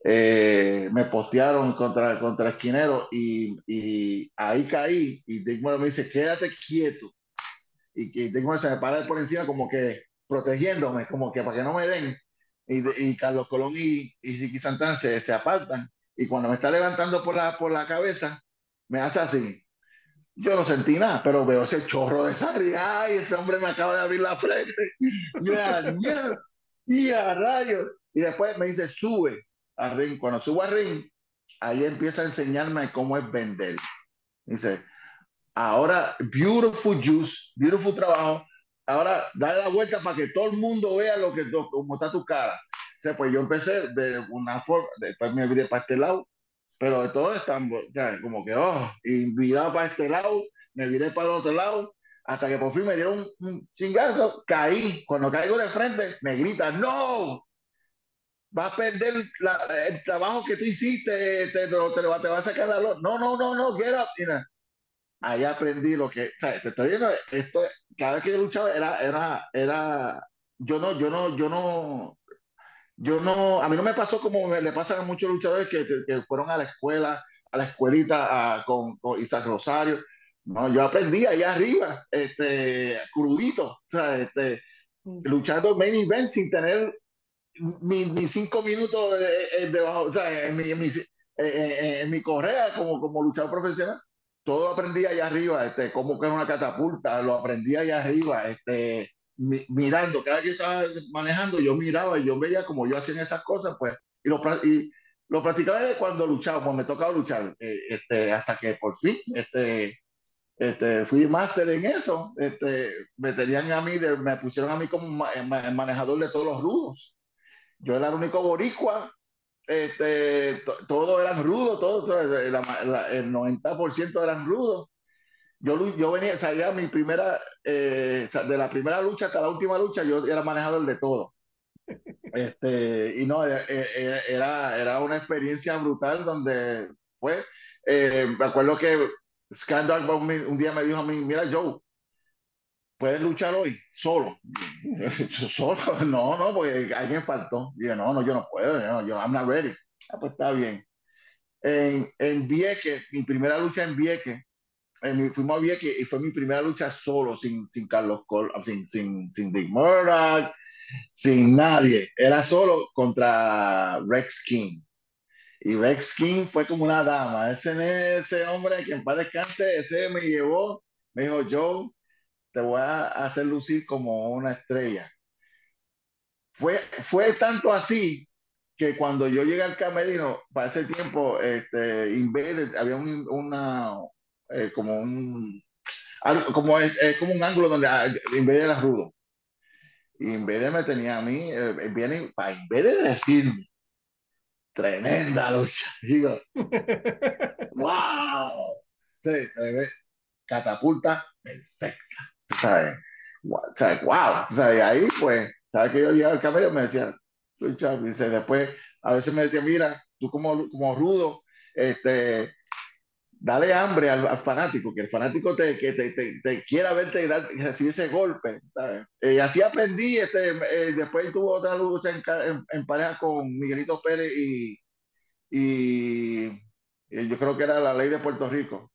eh, me postearon contra, contra Esquinero y, y ahí caí y Dick me dice, quédate quieto. Y que Dick se me para por encima como que protegiéndome, como que para que no me den. Y, y Carlos Colón y, y Ricky Santana se, se, apartan. Y cuando me está levantando por la, por la cabeza, me hace así. Yo no sentí nada, pero veo ese chorro de sangre. Ay, ese hombre me acaba de abrir la frente. Ya, ya, ya, rayos. Y después me dice, sube a ring, cuando subo a ring, ahí empieza a enseñarme cómo es vender. Dice, ahora, beautiful juice, beautiful trabajo, ahora dale la vuelta para que todo el mundo vea lo que, cómo está tu cara. O sea, pues yo empecé de una forma, después me viré para este lado, pero de todo están, ya, como que, oh, y para este lado, me viré para el otro lado, hasta que por fin me dieron un, chingazo, caí. Cuando caigo de frente, me grita, no, vas a perder el trabajo que tú hiciste, te, te, va, te va a sacar la luz. No, no, no, no, get up. Ahí aprendí lo que, o sea, te estoy viendo, esto, cada vez que yo luchaba era, era, era, yo no, yo no, yo no, yo no, a mí no me pasó como le pasa a muchos luchadores que, que fueron a la escuela, a la escuelita con, con, Isaac Rosario. No, yo aprendí allá arriba, este, crudito, o sea, este, mm. luchando main event sin tener ni, cinco minutos de, debajo, o sea, en mi, en mi, en mi correa como, como luchador profesional. Todo lo aprendí allá arriba, este, cómo que era una catapulta, lo aprendí allá arriba, este, mirando, cada vez que estaba manejando, yo miraba y yo veía como yo hacía esas cosas, pues, y lo, y lo practicaba cuando luchaba, cuando me tocaba luchar, eh, este, hasta que por fin, este, este, fui máster en eso, este, me tenían a mí, me pusieron a mí como manejador de todos los rudos. Yo era el único boricua, este, todos eran rudos, todos, el 90% eran rudos yo, yo venía, salía mi primera, eh, de la primera lucha hasta la última lucha, yo era manejador de todo. Este, y no, eh, eh, era, era una experiencia brutal donde, pues, me acuerdo que Scandal un día me dijo a mí, mira Joe, puedes luchar hoy solo. <laughs> solo, no, no, porque alguien faltó. Yo, no, no, yo no puedo, yo, yo I'm not ready. Ah, pues está bien. En, en Vieque, mi primera lucha en Vieque, fuimos a Vieques y fue mi primera lucha solo, sin, sin Carlos Col, sin, sin, sin Dick Murdoch, sin nadie. Era solo contra Rex King. Y Rex King fue como una dama. Ese, ese hombre que en paz descanse, ese me llevó, me dijo, Joe, te voy a hacer lucir como una estrella. Fue, fue tanto así que cuando yo llegué al camerino, para ese tiempo, este, Invader, había un, una, eh, como un como es, como un ángulo donde ah, vez de era rudo. Y de me tenía a mí eh, viene en vez de decirme tremenda lucha <laughs> digo <laughs> wow sí, catapulta perfecta sabes wow ¿sabes? ahí pues sabes que yo llegaba al camerino me decía dice después a veces me decía mira tú como como rudo este dale hambre al, fanático, que el fanático te, que te, te, quiera verte y dar, recibir ese golpe. y así aprendí, este, eh, después tuvo otra lucha en, en, pareja con Miguelito Pérez y, y, yo creo que era la ley de Puerto Rico.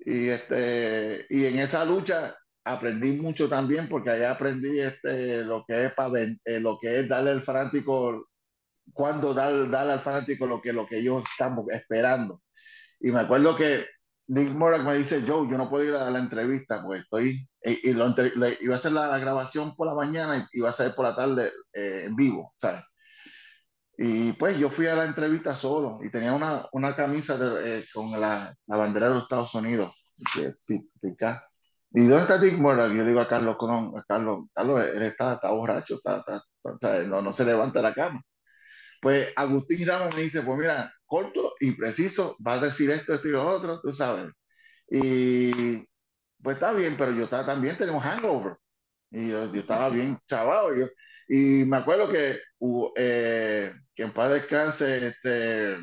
Y, este, y en esa lucha aprendí mucho también porque allá aprendí este, lo, que es para eh, lo que es darle al fanático, cuando dar, darle al fanático lo que, lo que ellos están esperando y me acuerdo que Nick Morak me dice, Joe, yo no puedo ir a la entrevista porque estoy, y, lo iba a hacer la, grabación por la mañana y iba a ser por la tarde eh, en vivo, ¿sabes? Y pues yo fui a la entrevista solo y tenía una, una camisa eh, con la, la, bandera de los Estados Unidos. Sí, ¿Y dónde está Dick Morak? Yo le digo a Carlos, a Carlos, Carlos, él está, está borracho, está, está, no, no se levanta la cama. Pues Agustín Ramos me dice, pues mira, corto y preciso, va a decir esto, esto y lo otro, tú sabes. Y pues está bien, pero yo estaba, también tenemos hangover. Y yo, estaba bien chavado. Y, y me acuerdo que, eh, que en paz descanse, este,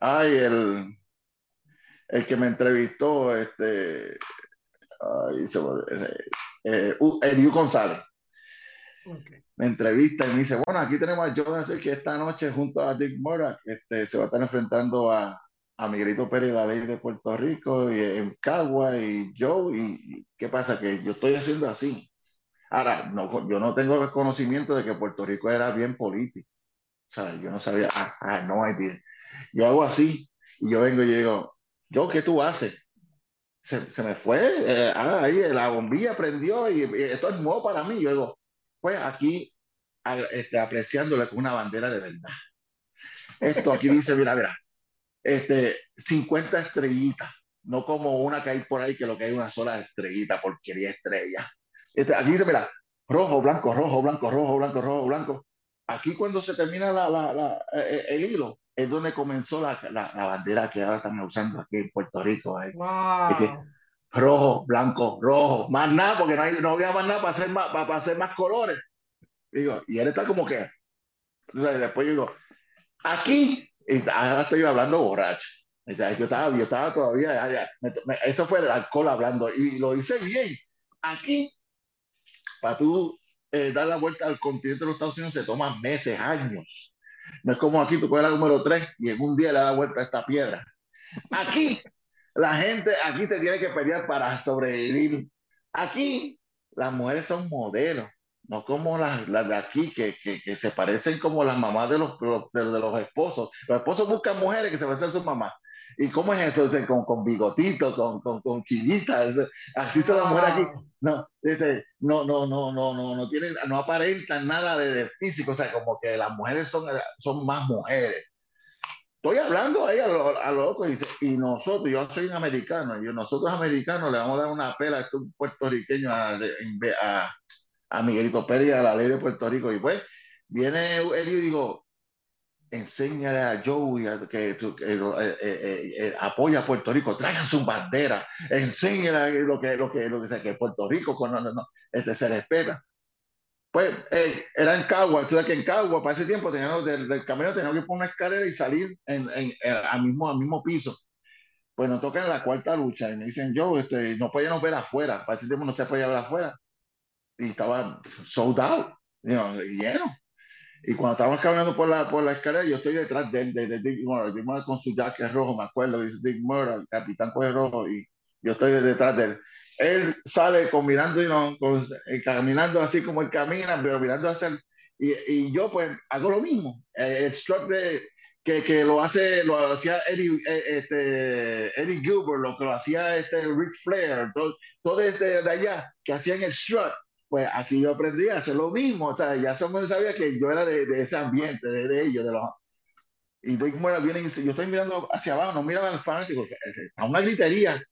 ay, el, el que me entrevistó, este, ay, se, eh, eh, González me entrevista y me dice, bueno, aquí tenemos a Jonathan que esta noche junto a Dick Murdoch este, se va a estar enfrentando a, a Miguelito Pérez, la ley de Puerto Rico, y en Cagua y yo, y, ¿qué pasa? Que yo estoy haciendo así. Ahora, no, yo no tengo el conocimiento de que Puerto Rico era bien político. O sea, yo no sabía, ah, ah no hay bien. Yo hago así, y yo vengo y digo, ¿yo qué tú haces? Se, se me fue, eh, ah, ahí la bombilla prendió y, y, esto es nuevo para mí. Yo digo, pues aquí este, apreciándole con una bandera de verdad. Esto aquí dice, mira, mira, este, 50 estrellitas, no como una que hay por ahí que lo que hay una sola estrellita, porquería estrella. Este, aquí dice, mira, rojo, blanco, rojo, blanco, rojo, blanco, rojo, blanco. Aquí cuando se termina la, la, la, eh, eh, el hilo, es donde comenzó la, la, bandera que ahora están usando aquí en Puerto Rico. Wow. rojo, blanco, rojo, más nada, porque no, hay, no había más nada para hacer más, para, hacer más colores. Digo, y él está como que, después yo digo, aquí, y ahora estoy hablando borracho. yo, estaba, yo estaba todavía, eso fue el alcohol hablando, y lo hice bien. Aquí, para tú eh, dar la vuelta al continente de los Estados Unidos, se toma meses, años. No es como aquí, tú puedes la número 3 y en un día le da vuelta a esta piedra. Aquí, la gente, aquí te tiene que pelear para sobrevivir. Aquí, las mujeres son modelos, no como las, las de aquí, que, que, que, se parecen como las mamás de los, de, los esposos. Los esposos buscan mujeres que se parecen a sus mamás. ¿Y cómo es eso? con, con bigotito, con, con, con chinitas. Así son las mujeres aquí. No, dice, no, no, no, no, no, no tienen, no aparentan nada de, de, físico. O sea, como que las mujeres son, son más mujeres. Estoy hablando ahí a lo, a loco y, y, nosotros, yo soy un americano, y nosotros americanos le vamos a dar una pela a estos puertorriqueños a, a, a Miguelito Pérez, a la ley de Puerto Rico. Y pues viene él y digo, enséñale a Joey que, que eh, eh, eh, apoya a Puerto Rico, traigan su bandera, enséñale lo que, lo que, lo que sea, que Puerto Rico no, no, este, se respeta. Pues era en Cagua, entonces que en Cagua para ese tiempo teníamos, del, del camino teníamos que poner una escalera y salir en, en, al, mismo, mismo piso. Pues nos toca en la cuarta lucha y me dicen, yo, este, no podíamos ver afuera, para ese tiempo no se podía ver afuera. Y estaba sold out, lleno. Y cuando estábamos caminando por la, por la escalera, yo estoy detrás de, de, de Dick Murray. Dick Murray con su jacket rojo, me acuerdo, dice Dick Murray, el capitán coge rojo, y yo estoy detrás de él. Él sale combinando, you know, con, eh, caminando así como él camina, pero mirando hacia él. Y, y yo pues hago lo mismo. Eh, el strut de, que, que, lo hace, lo hacía Eddie, eh, este, Eddie Gilbert, lo que lo hacía este Rick Flair, todo, todo este de allá, que hacían el strut pues así yo aprendí a hacer lo mismo. O sea, ya somos sabía que yo era de, de ese ambiente, de, de, ellos, de los... Y Dick Mora viene y dice, yo estoy mirando hacia abajo, no mira al fanático, a una gritería.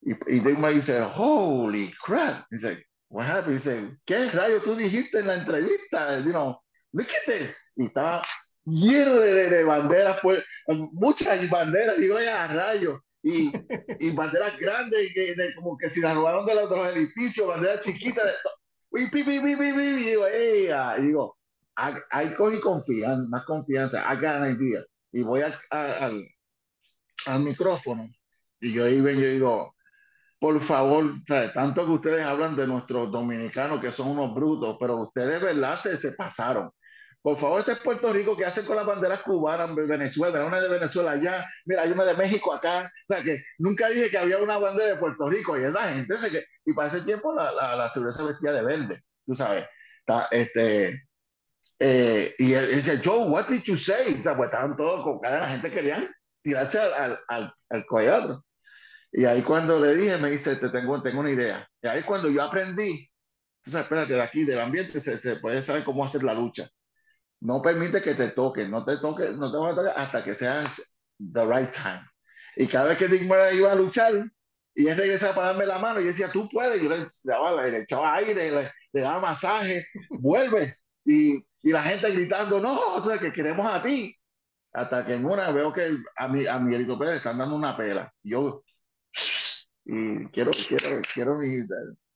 Y, y Dick dice, holy crap. Dice, what happened? Dice, ¿qué rayo tú dijiste en la entrevista? You know, look at this. Y estaba lleno de, de, de banderas, pues, muchas banderas, digo, ya, rayos y, y banderas grandes, que, de, como que si las robaron de los, de los edificios, banderas chiquitas, de, y, pi, pi, pi, y digo, ¡ea! y digo, hay cogí confianza, más confianza, got an idea. Y voy a, al, al micrófono y yo ahí ven, yo digo, por favor, tanto que ustedes hablan de nuestros dominicanos que son unos brutos, pero ustedes, ¿verdad? Se, se pasaron. Por favor, este es Puerto Rico, ¿qué hacen con las banderas cubanas? Venezuela, una de Venezuela allá, mira, hay una de México acá. O sea, que nunca dije que había una bandera de Puerto Rico y esa gente se que, y para ese tiempo la, la, la seguridad se vestía de verde, tú sabes. Está, este, eh, y él, dice, Joe, what did you say? O sea, pues estaban todos con cada la gente querían tirarse al, al, al, al Y ahí cuando le dije, me dice, te tengo, tengo una idea. Y ahí cuando yo aprendí, entonces espérate, de aquí, del ambiente, se, se puede saber cómo hacer la lucha no permite que te toquen, no te toques, no te van a tocar hasta que seas the right time. Y cada vez que Dick Murray iba a luchar y él regresaba para darme la mano, y decía, tú puedes, y yo le, daba, le echaba aire, le, daba masaje, vuelve. Y, y la gente gritando, no, sea, que queremos a ti. Hasta que en una veo que a mi, a Miguelito Pérez le están dando una pela. Yo, quiero, quiero, quiero mi,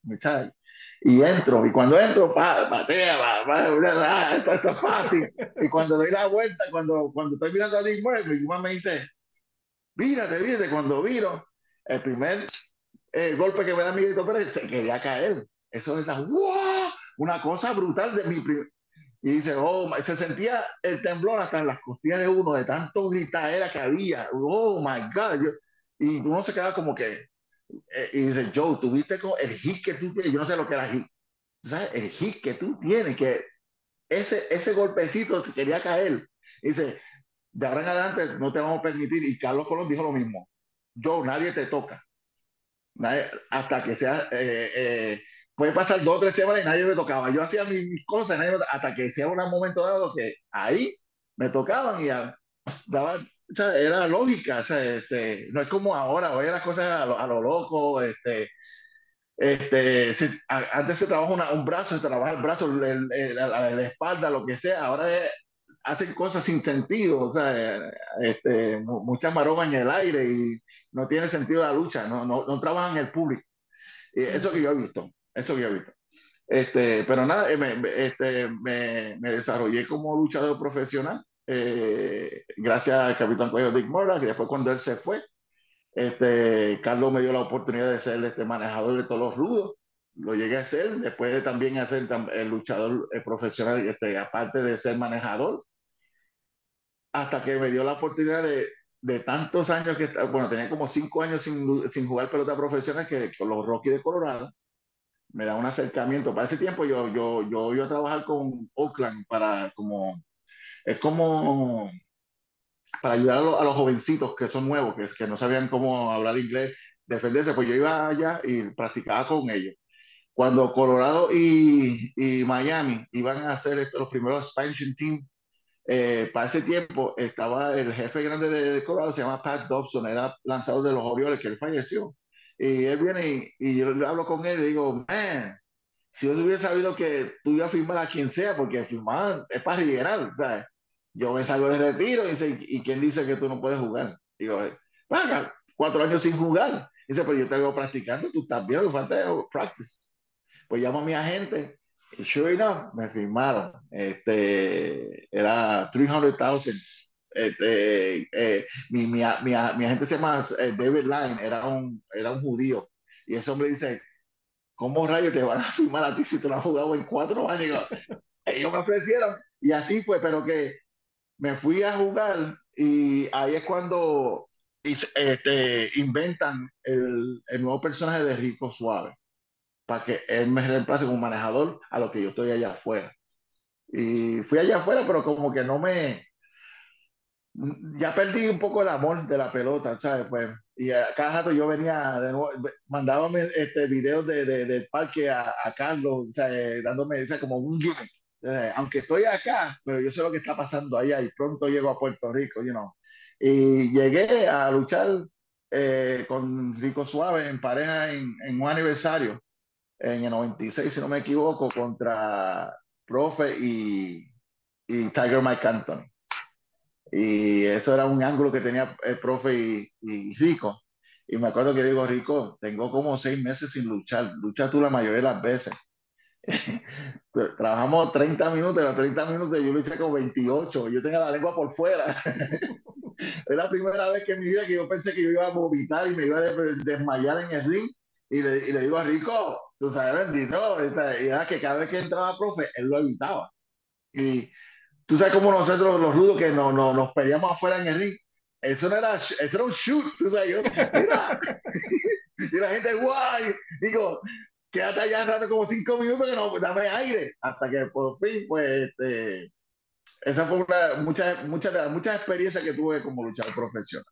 mi child y entro, y cuando entro, pa, patea, pa, pa, esto, esto, es fácil. Y cuando doy la vuelta, cuando, cuando estoy mirando a Dick Murray, mi mamá me dice, mírate, mírate, cuando viro, el primer eh, golpe que me da Miguelito Pérez, se quería caer. Eso es ¡wow! una cosa brutal de mi. Y dice, oh, se sentía el temblor hasta en las costillas de uno, de tanto gritadera que había. Oh, my God. Yo, y uno se queda como que, eh, y dice, Joe, tuviste con el hit que tú tienes, yo no sé lo que era hit, ¿sabes? El hit que tú tienes, que ese, ese golpecito se quería caer. Y dice, de ahora en adelante no te vamos a permitir, y Carlos Colón dijo lo mismo, Joe, nadie te toca, nadie, hasta que sea, eh, eh, puede pasar dos o tres semanas y nadie me tocaba, yo hacía mis, cosas, hasta que sea un momento dado que ahí me tocaban y daban o sea, era lógica, o sea, este, no es como ahora, hoy las cosas a lo, a lo loco, este, este, se, a, antes se trabaja una, un brazo, se trabaja el brazo, el, el, la, la, espalda, lo que sea, ahora es hacen cosas sin sentido, o sea, este, muchas maromas en el aire y no tiene sentido la lucha, no, no, no trabajan en el público. Y eso que yo he visto, eso que yo he visto. Este, pero nada, eh, me, este, me, me, desarrollé como luchador profesional eh, gracias al capitán Cuello Dick Murdoch, y después cuando él se fue, este, Carlos me dio la oportunidad de ser este manejador de todos los rudos. Lo llegué a ser, después de también hacer el luchador eh, profesional, este, aparte de ser manejador, hasta que me dio la oportunidad de, de tantos años que, bueno, tenía como cinco años sin, sin jugar pelota profesional que con los Rockies de Colorado, me da un acercamiento. Para ese tiempo yo, yo, yo iba a trabajar con Oakland para como, es como para ayudar a, los jovencitos que son nuevos, que, que no sabían cómo hablar inglés, defenderse, pues yo iba allá y practicaba con ellos. Cuando Colorado y, y Miami iban a hacer esto, los primeros expansion team, eh, para ese tiempo estaba el jefe grande de, Colorado, se llama Pat Dobson, era lanzador de los Orioles, que él falleció. Y él viene y, y yo hablo con él y digo, man, si yo hubiera sabido que tú ibas a firmar a quien sea, porque firmar es para rellenar, ¿sabes? Yo me salgo de retiro y dice, ¿y quién dice que tú no puedes jugar? Digo, venga, cuatro años sin jugar. Dice, pero yo te veo practicando, tú estás bien, falta practice. Pues llamo a mi agente y sure enough, me firmaron. Este, era 300,000 este, eh, mi, mi, mi, mi, agente se llama eh, David Line, era un, era un judío. Y ese hombre dice, ¿cómo rayos te van a firmar a ti si tú no has jugado en cuatro años? Ellos me ofrecieron y así fue, pero que me fui a jugar y ahí es cuando este, inventan el, el nuevo personaje de Rico Suave para que él me reemplace como manejador a lo que yo estoy allá afuera. Y fui allá afuera, pero como que no me, ya perdí un poco el amor de la pelota, ¿sabes? Pues, y a cada rato yo venía, de nuevo, mandábame este, videos de, de, del parque a, a Carlos, ¿sabes? dándome ese como un gimmick. Aunque estoy acá, pero yo sé lo que está pasando allá y pronto llego a Puerto Rico, you know. Y llegué a luchar eh, con Rico Suave en pareja en, en, un aniversario, en el 96, si no me equivoco, contra Profe y, y Tiger Mike Anthony. Y eso era un ángulo que tenía el profe y, Rico. Y me acuerdo que le digo, Rico, tengo como seis meses sin luchar. Lucha tú la mayoría de las veces. <laughs> Trabajamos 30 minutos, los 30 minutos yo luché como 28. Yo tenía la lengua por fuera. <laughs> es la primera vez que en mi vida que yo pensé que yo iba a vomitar y me iba a desmayar en el ring. Y le, y le digo a Rico, tú sabes, bendito. Y era que cada vez que entraba profe, él lo evitaba. Y tú sabes cómo nosotros los rudos que no, no, nos peleamos afuera en el ring, eso no era, eso era un shoot, tú sabes, yo, mira, <laughs> y la gente, guay, digo, quédate allá un rato como cinco minutos que no, dame aire, hasta que por fin, pues, este, esa fue una, muchas, muchas de las muchas experiencias que tuve como luchador profesional.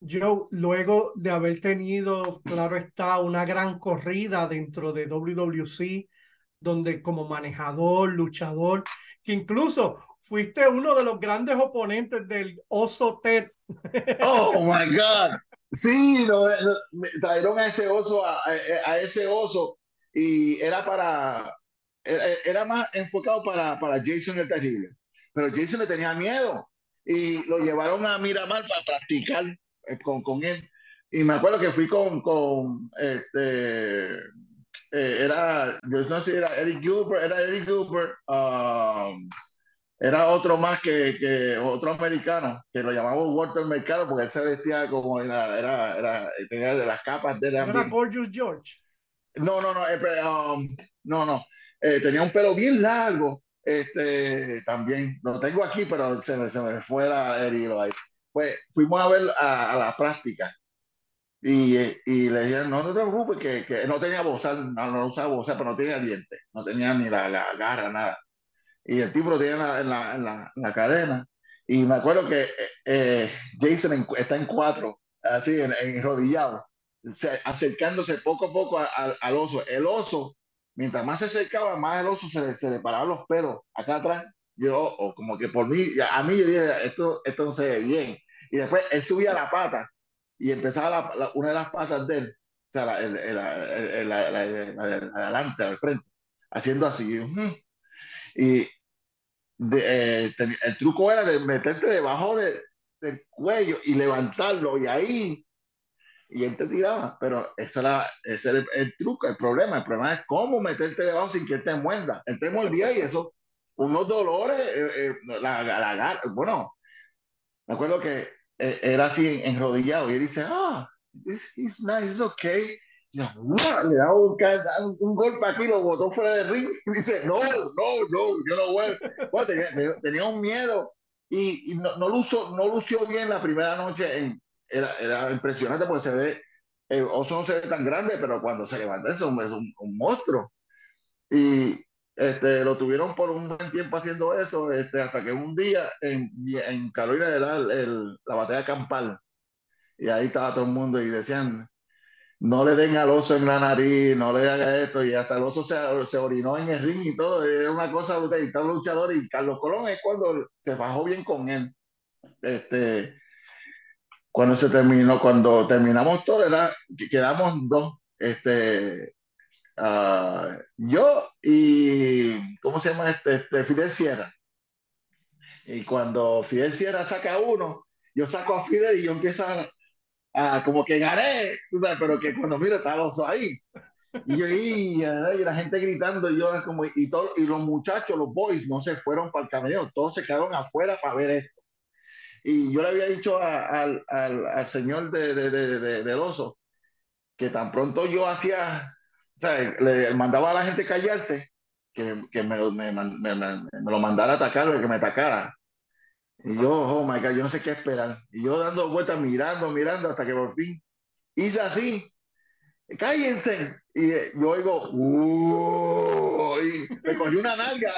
Joe, luego de haber tenido, claro está, una gran corrida dentro de WWC, donde como manejador, luchador, que incluso fuiste uno de los grandes oponentes del oso Ted. Oh my God. Sí, trajeron a ese oso, a, a, ese oso, y era para, era, más enfocado para, para Jason el Terrible. Pero Jason le tenía miedo y lo llevaron a Miramar para practicar eh, con, con él. Y me acuerdo que fui con, con este, eh, era, yo no sé si era Eric Gilbert, era Eric Gilbert, um, era otro más que, que, otro americano, que lo llamamos Walter Mercado, porque él se vestía como era, era, era tenía las capas de la... ¿Era Gorgeous George? No, no, no, eh, um, no, no, eh, tenía un pelo bien largo, este, también, lo tengo aquí, pero se me, se me fue la herido ahí. Pues fuimos a ver a, a la práctica y, y, le dijeron, no, no te preocupes, que, que no tenía bozal, no, no usaba bozal, pero no tenía dientes, no tenía ni la, la garra, nada. Y el tipo lo tenía en la, en la, en la, cadena. Y me acuerdo que eh, Jason está en cuatro, así, en, enrodillado, acercándose poco a poco al oso. El oso, mientras más se acercaba, más el oso se le, se le paraban los pelos acá atrás. Yo, o como que por mí, a mí yo dije, esto, esto no se ve bien. Y después él subía la pata y empezaba una de las patas de él, o sea, la, de adelante, al frente, haciendo así. Y eh, el truco era de meterte debajo de, del cuello y levantarlo y ahí y él te tiraba, pero eso era, ese era el, truco, el problema, el problema es cómo meterte debajo sin que él te muerda, él te mordía y eso, unos dolores, eh, eh, la, la, bueno, me acuerdo que era así enrodillado y él dice, ah, this is nice, it's okay, le da un, un, golpe aquí, lo botó fuera del ring. <laughs> Y dice, no, no, no, yo no voy. tenía, un miedo y, y no, no, lució, no lució bien la primera noche. En, era, era impresionante porque se ve, el oso no se ve tan grande, pero cuando se levanta es un, es un, monstruo. Y este, lo tuvieron por un buen tiempo haciendo eso, este, hasta que un día en, en Carolina era el, la batalla campal. Y ahí estaba todo el mundo y decían, no le den al oso en la nariz, no le haga esto, y hasta el oso se, se orinó en el ring y todo, es una cosa, usted está un luchador, y Carlos Colón es cuando se bajó bien con él. Este, cuando se terminó, cuando terminamos todo, era, quedamos dos, este, uh, yo y, ¿cómo se llama este, este? Fidel Sierra. Y cuando Fidel Sierra saca uno, yo saco a Fidel y yo empiezo a ah, como que gané, pero que cuando miro estaba oso ahí. Y yo, y, la gente gritando, y yo como, y, todo, y los muchachos, los boys, no se fueron para el camino, todos se quedaron afuera para ver esto. Y yo le había dicho al, al, al, señor de, de, de, del oso que tan pronto yo hacía, o sea, le mandaba a la gente callarse, que, que me, me, me, me, lo mandara a atacar, que me atacara. Y yo, oh my God, yo no sé qué esperar. Y yo dando vueltas, mirando, mirando, hasta que por fin hice así. Cállense. Y yo oigo, uh, y me cogí una nalga.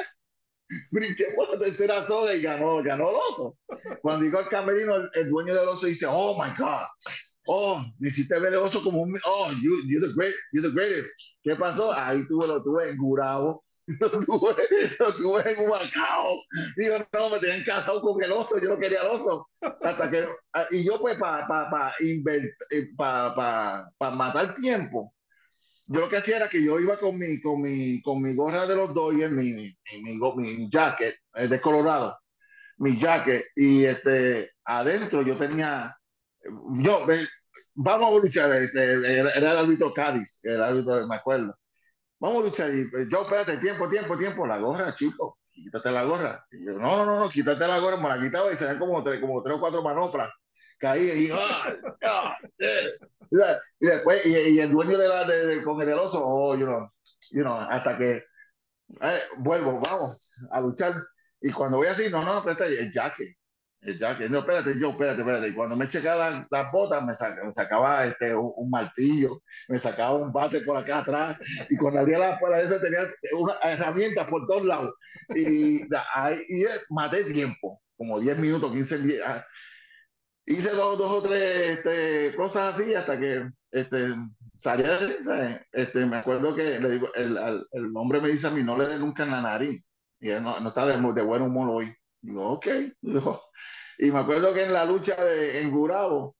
Brinqué por la tercera soga y ganó, ganó el oso. Cuando llegó al camerino, el, dueño del oso dice, oh my God. Oh, me hiciste ver el oso como un. Oh, you, you're, the great, you're the greatest. ¿Qué pasó? Ahí tuve, lo tuve engurado <laughs> lo tuve, lo tuve en un Macao. Digo, no, me tenían casado con el oso, yo no quería el oso. Hasta que, ah, y yo pues para pa, pa, pa, pa, pa, matar tiempo, yo lo que hacía era que yo iba con mi, con mi, con mi gorra de los Dodgers, mi, mi, mi, jacket de Colorado, mi jacket, y este, adentro yo tenía, yo, vamos a luchar, este, era el árbitro Cádiz, el árbitro, me acuerdo vamos a luchar. Y pues, yo, espérate, tiempo, tiempo, tiempo, la gorra, chico, quítate la gorra. Y yo, no, no, no, quítate la gorra, me la quitaba y se ven como tres, como tres o cuatro manoplas. Caí y, ah, ah, eh. y después, y, y, el dueño de la, de, de, con el oso, oh, you know, you know, hasta que eh, vuelvo, vamos a luchar. Y cuando voy así, no, no, espérate, el jaque, el jaque, no, espérate, yo, espérate, espérate. Y cuando me checaba las botas, me, me sacaba este, un, martillo, me sacaba un bate por acá atrás, y cuando abría la puerta esa tenía una herramientas por todos lados. Y, ahí, y maté tiempo, como 10 minutos, 15 días. Ah, hice dos, dos o tres este, cosas así hasta que este, salí de este, me acuerdo que le digo, el, el, el, hombre me dice a mí, no le dé nunca en la nariz. Y él no, no está de, de buen humor hoy. Digo, ok. Y me acuerdo que en la lucha de, en Gurabo,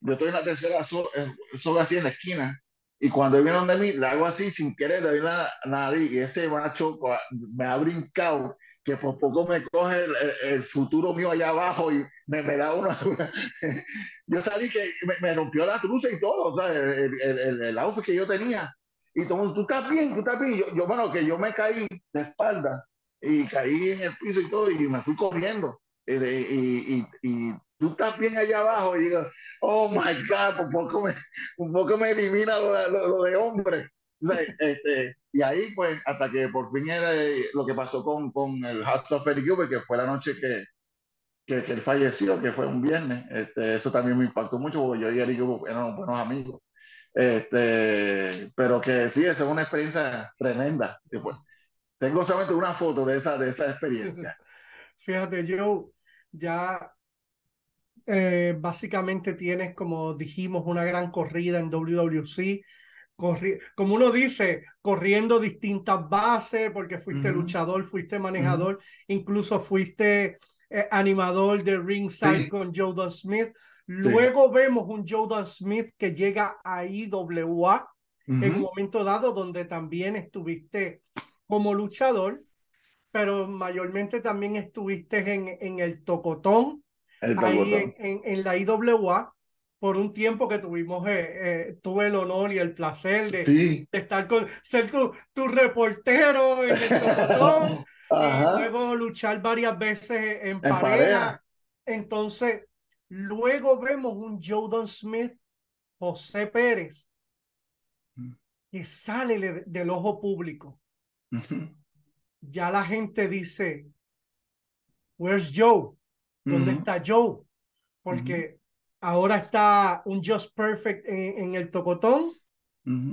yo estoy en la tercera soga así en la esquina. Y cuando viene donde mí, le hago así sin querer, le doy la nariz y ese macho me ha brincado que por poco me coge el, futuro mío allá abajo y me, me da una, <laughs> Yo salí que me, me, rompió la truza y todo, o sea, el, el, el, outfit que yo tenía. Y todo tú estás bien, tú estás bien. Yo, yo, bueno, que yo me caí de espalda y caí en el piso y todo, y me fui corriendo. Y, y, y, tú estás bien allá abajo, y digo, oh my God, por poco me, un poco me elimina lo, lo, lo de hombre. este, y ahí, pues, hasta que por fin era eh, lo que pasó con, con el House of Perry que fue la noche que, que, que, él falleció, que fue un viernes. Este, eso también me impactó mucho, porque yo y Eric eran buenos amigos. Este, pero que sí, esa es una experiencia tremenda. Después, tengo solamente una foto de esa, de esa experiencia. <laughs> Fíjate, yo ya eh, básicamente tienes, como dijimos, una gran corrida en WWC. Corri como uno dice, corriendo distintas bases, porque fuiste uh -huh. luchador, fuiste manejador, uh -huh. incluso fuiste eh, animador de Ringside sí. con Jordan Smith. Luego sí. vemos un Jordan Smith que llega a IWA uh -huh. en un momento dado donde también estuviste como luchador, pero mayormente también estuviste en, en el Tocotón, ahí en, en, en, la IWA, por un tiempo que tuvimos, eh, eh, tuve el honor y el placer de, de estar con, ser tu, tu reportero en el Tocotón, <laughs> y luego luchar varias veces en, pareja. Entonces, luego vemos un Jordan Smith, José Pérez, mm. que sale del ojo público. Ya la gente dice, Where's Joe? ¿Dónde está Joe? Porque ahora está un Just Perfect en, el tocotón.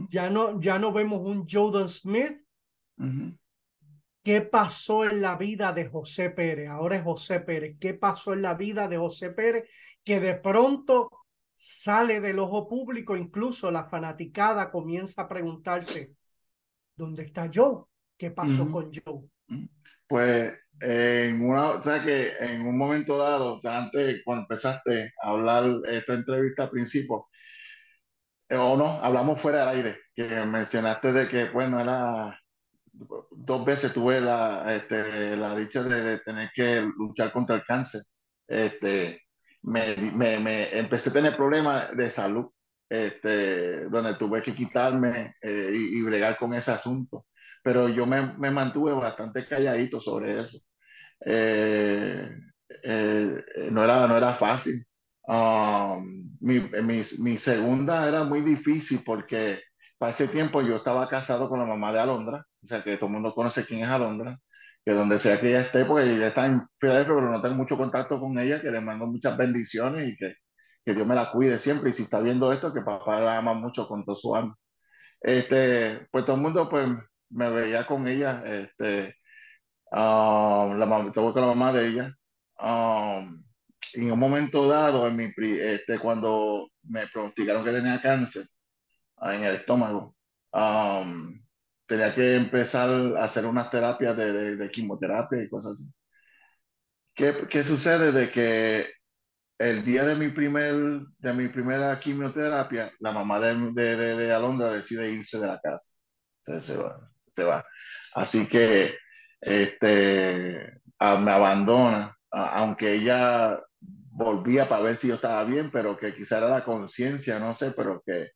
ya, no, ya no vemos un Jordan Smith. ¿Qué pasó en la vida de José Pérez? Ahora es José Pérez. ¿Qué pasó en la vida de José Pérez? Que de pronto sale del ojo público, incluso la fanaticada comienza a preguntarse, ¿dónde está Joe? ¿Qué pasó con Joe? Pues en una, o sea que en un momento dado, antes cuando empezaste a hablar esta entrevista al principio, eh, o no, hablamos fuera del aire, que mencionaste de que, bueno, era dos veces tuve la, este, la dicha de, tener que luchar contra el cáncer. Este, me, me, me empecé a tener problemas de salud, este, donde tuve que quitarme eh, y, bregar con ese asunto. Pero yo me, me mantuve bastante calladito sobre eso. Eh, eh, no, era, no era fácil. Um, mi, mi, mi segunda era muy difícil porque para ese tiempo yo estaba casado con la mamá de Alondra, o sea que todo el mundo conoce quién es Alondra, que donde sea que ella esté, porque ella está en Filadelfia, pero no tengo mucho contacto con ella, que le mando muchas bendiciones y que, que Dios me la cuide siempre. Y si está viendo esto, que papá la ama mucho con todo su alma. Este, pues todo el mundo pues me veía con ella, este, um, la mamá, con la mamá de ella. Um, en un momento dado, en mi, este, cuando me pronosticaron que tenía cáncer, en el estómago. Um, tenía que empezar a hacer unas terapias de, de, quimioterapia y cosas así. ¿Qué, ¿Qué, sucede? De que el día de mi, primer, de mi primera quimioterapia, la mamá de, de, de Alondra decide irse de la casa. se, va, se va. Así que este, me abandona, aunque ella volvía para ver si yo estaba bien, pero que quizá era la conciencia, no sé, pero que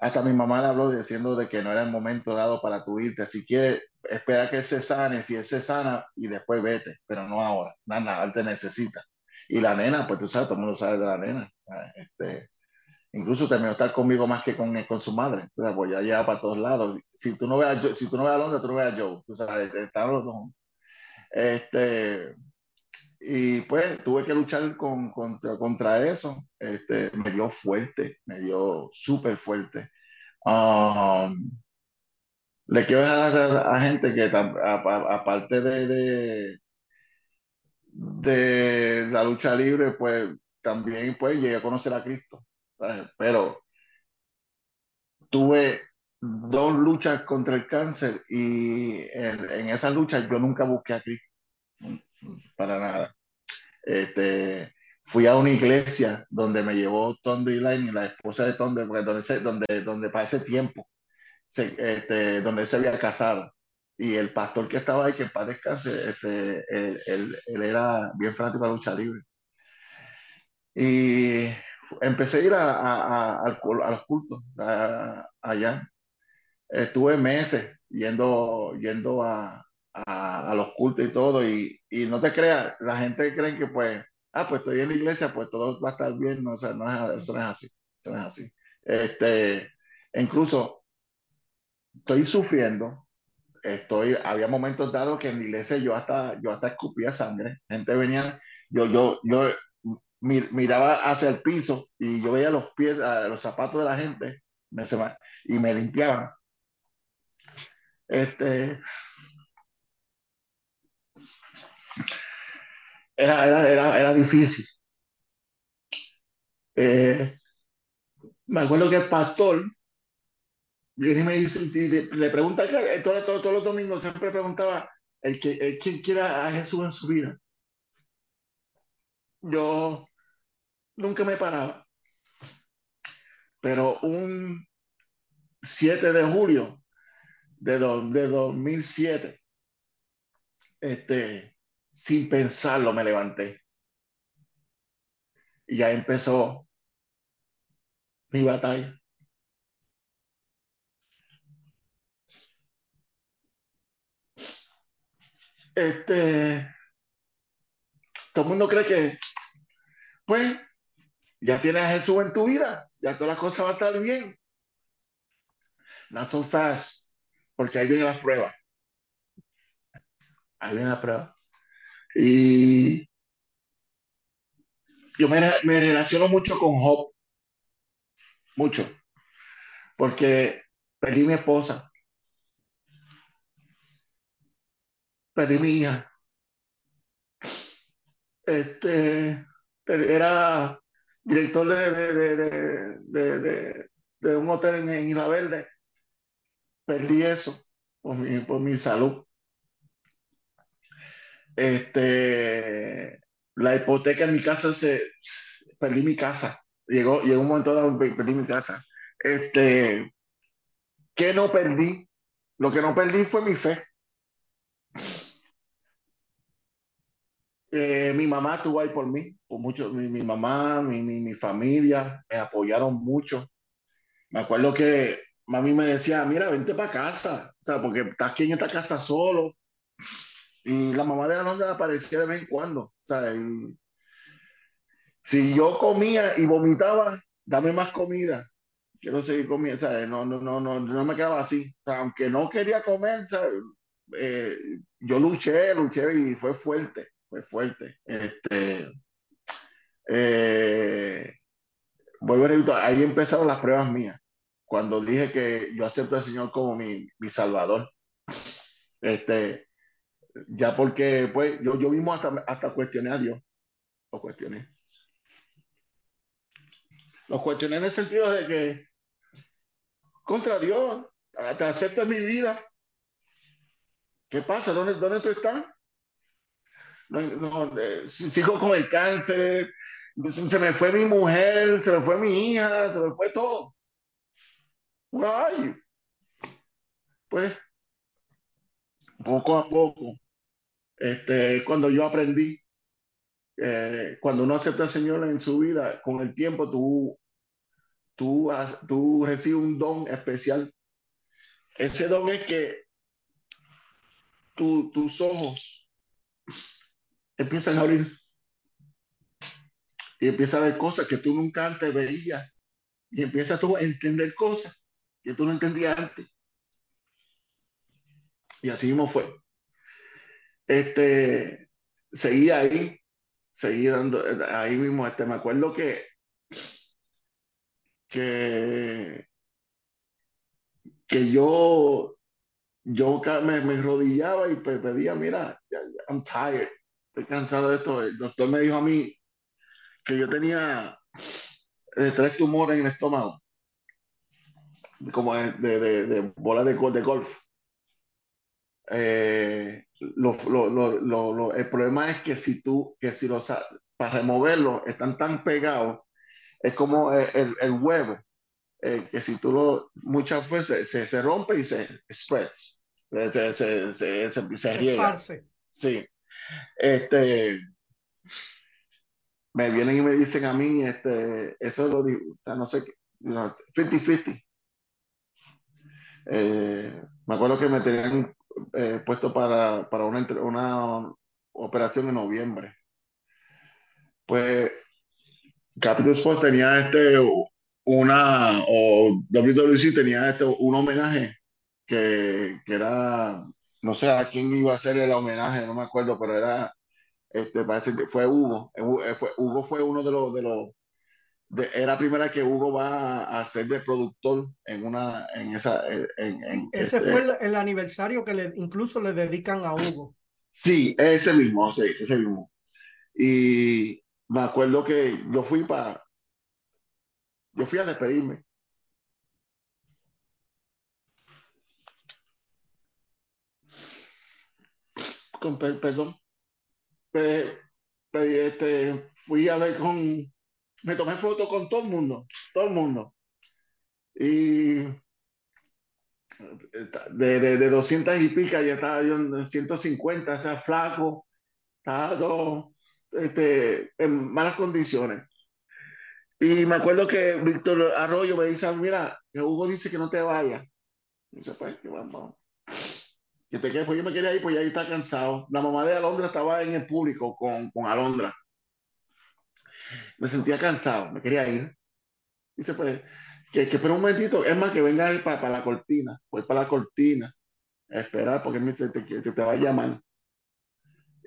hasta mi mamá le habló diciendo de que no era el momento dado para tu irte. Si quieres, espera que se sane, si él se sana y después vete, pero no ahora. Nada, nada, él te necesita. Y la nena, pues tú sabes, todo el mundo sabe de la nena. Este, incluso terminó estar conmigo más que con, con su madre. Entonces, pues ya lleva para todos lados. Si tú no ves a, si tú no ves a Londres, tú no ves a Joe. Tú sabes, están los dos. Este, y pues tuve que luchar con, contra, contra eso. Este, me dio fuerte, me dio súper fuerte. Um, le quiero dejar a, a gente que, aparte de, de, de, la lucha libre, pues también pues, llegué a conocer a Cristo. Pero tuve dos luchas contra el cáncer y en, en esas luchas yo nunca busqué a Cristo para nada. Este, fui a una iglesia donde me llevó Tonde Line, la esposa de Tonde, donde, donde, donde para ese tiempo, se, este, donde se había casado. Y el pastor que estaba ahí, que en paz descanse, este, él, él, era bien fanático de la lucha libre. Y empecé a ir a, a, a, los cultos allá. Estuve meses yendo, yendo a, a, los cultos y todo, y, y, no te creas, la gente cree que pues, ah, pues estoy en la iglesia, pues todo va a estar bien, no, o sea, no es, eso no es así, eso no es así. Este, incluso estoy sufriendo, estoy, había momentos dados que en la iglesia yo hasta, yo hasta escupía sangre, gente venía, yo, yo, yo miraba hacia el piso y yo veía los pies, los zapatos de la gente, y me limpiaban. Este, era, era, era, difícil. Eh, me acuerdo que el pastor viene y me dice, le pregunta, todos, todos, todos los domingos siempre preguntaba, el que, el, ¿quién quiera a Jesús en su vida? Yo nunca me paraba. Pero un 7 de julio de, de 2007, este, sin pensarlo me levanté. Y ya empezó mi batalla. Este, todo el mundo cree que, pues, ya tienes a Jesús en tu vida, ya todas las cosas van a estar bien. Not so fast, porque ahí vienen las pruebas. Ahí viene la prueba. Y yo me, me relaciono mucho con Job, mucho, porque perdí mi esposa, perdí mi hija. Este, era director de, de, de, de, un hotel en, en, Isla Verde. Perdí eso por mi, por mi salud. Este, la hipoteca en mi casa se perdí mi casa. Llegó, llegó un momento dado perdí mi casa. Este, ¿qué no perdí? Lo que no perdí fue mi fe. Eh, mi mamá estuvo ahí por mí, por mucho, mi, mi mamá, mi, mi, mi, familia me apoyaron mucho. Me acuerdo que mami me decía, mira, vente para casa, o sea, porque estás aquí en esta casa solo. Y la mamá de Alondra aparecía de vez en cuando, o sea, si yo comía y vomitaba, dame más comida. Quiero seguir comiendo, ¿sabes? No, no, no, no, no me quedaba así. O sea, aunque no quería comer, ¿sabes? Eh, yo luché, luché y fue fuerte fue fuerte. Este, eh, vuelvo a repetir, ahí empezaron las pruebas mías. Cuando dije que yo acepto al Señor como mi, mi salvador. Este, ya porque, pues, yo, yo mismo hasta, hasta cuestioné a Dios. Lo cuestioné. Lo cuestioné en el sentido de que, contra Dios, te acepto en mi vida. ¿Qué pasa? ¿Dónde, dónde tú estás? No, no, sigo con el cáncer, se me fue mi mujer, se me fue mi hija, se me fue todo. Ay, pues, poco a poco, este, cuando yo aprendí, eh, cuando uno acepta al Señor en su vida, con el tiempo tú, tú, tú recibes un don especial. Ese don es que tu, tus ojos empiezan a abrir y empiezas a ver cosas que tú nunca antes veías y empiezas tú a entender cosas que tú no entendías antes. Y así mismo fue. Este, seguí ahí, seguí dando, ahí mismo, este, me acuerdo que, que, que yo, yo me, me rodillaba y pedía, mira, I'm tired estoy cansado de esto. El doctor me dijo a mí que yo tenía eh, tres tumores en el estómago, como de, de, de bolas de, de golf. Eh, lo, lo, lo, el problema es que si tú, que si los, para removerlos están tan pegados, es como el, el huevo, eh, que si tú lo, muchas veces se, se rompe y se spreads, se, se, se, se riega. Sí. Este, me vienen y me dicen a mí, este, eso lo digo, o sea, no sé, 50-50. Eh, me acuerdo que me tenían eh, puesto para, para una, una operación en noviembre. Pues Capital Sports tenía este, una, o WWC tenía este, un homenaje que, que era no sé a quién iba a hacer el homenaje, no me acuerdo, pero era, este, parece que fue Hugo. Eh, fue, Hugo fue uno de los, de los, de, era la primera que Hugo va a ser de productor en una, en esa, en, ese este fue el, aniversario que le, incluso le dedican a Hugo. Sí, ese mismo, sí, ese mismo. Y me acuerdo que yo fui para, yo fui a despedirme con perdón, este, fui a ver con, me tomé foto con todo el mundo, todo el mundo. Y de, de, de 200 y pica, ya estaba yo en 150, o sea, flaco, estaba todo este, en malas condiciones. Y me acuerdo que Víctor Arroyo me dice, mira, Hugo dice que no te vayas. Dice, pues, vamos. Que te quedes, pues yo me quería ir, pues ya está cansado. La mamá de Alondra estaba en el público con, con Alondra. Me sentía cansado, me quería ir. Dice, pues, que, que espera un momentito, es más, que venga para, para la cortina, pues para la cortina, a esperar, porque me, te, te, te va a llamar.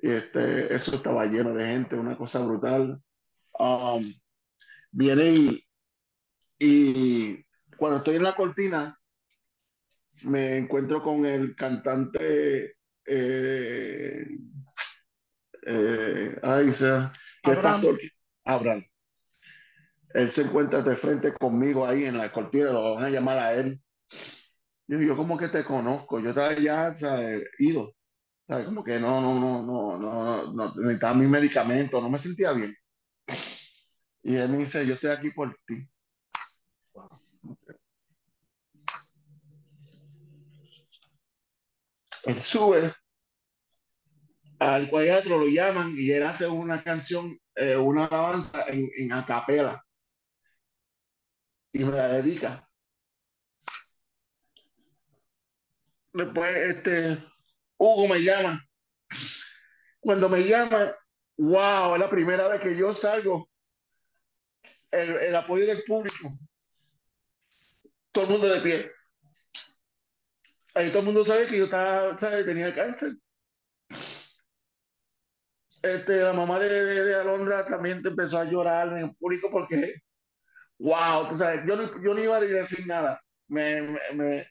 Y este, eso estaba lleno de gente, una cosa brutal. Um, viene y, y cuando estoy en la cortina, me encuentro con el cantante eh, eh, que es pastor Abraham. Él se encuentra de frente conmigo ahí en la cortina, lo van a llamar a él. Yo, yo como que te conozco, yo estaba ya ¿sabes? ido, ¿sabes? como que no, no, no, no, no, no, necesitaba mi medicamento, no me sentía bien. Y él me dice, yo estoy aquí por ti. Él sube al cuadro, lo llaman y él hace una canción, eh, una alabanza en, en acapela y me la dedica. Después, este, Hugo me llama. Cuando me llama, wow, es la primera vez que yo salgo el, el, apoyo del público. Todo el mundo de pie. Ahí todo el mundo sabe que yo estaba, ¿sabe? tenía cáncer. Este, la mamá de, de, de, Alondra también empezó a llorar en público porque, wow, tú sabes, yo yo no iba a decir nada. Me, me, me,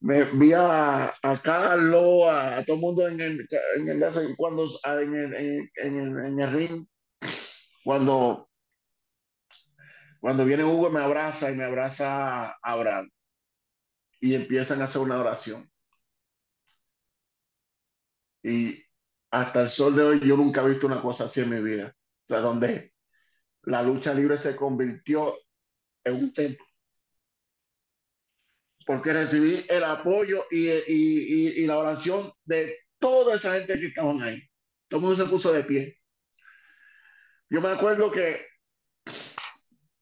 me vi a, a Carlos, a, a, todo el mundo en el, en el, cuando, en el, en, el, en el ring, cuando cuando viene Hugo me abraza y me abraza a Abraham y empiezan a hacer una oración. Y hasta el sol de hoy yo nunca he visto una cosa así en mi vida. O sea, donde la lucha libre se convirtió en un templo. Porque recibí el apoyo y, y, y, la oración de toda esa gente que estaban ahí. Todo mundo se puso de pie. Yo me acuerdo que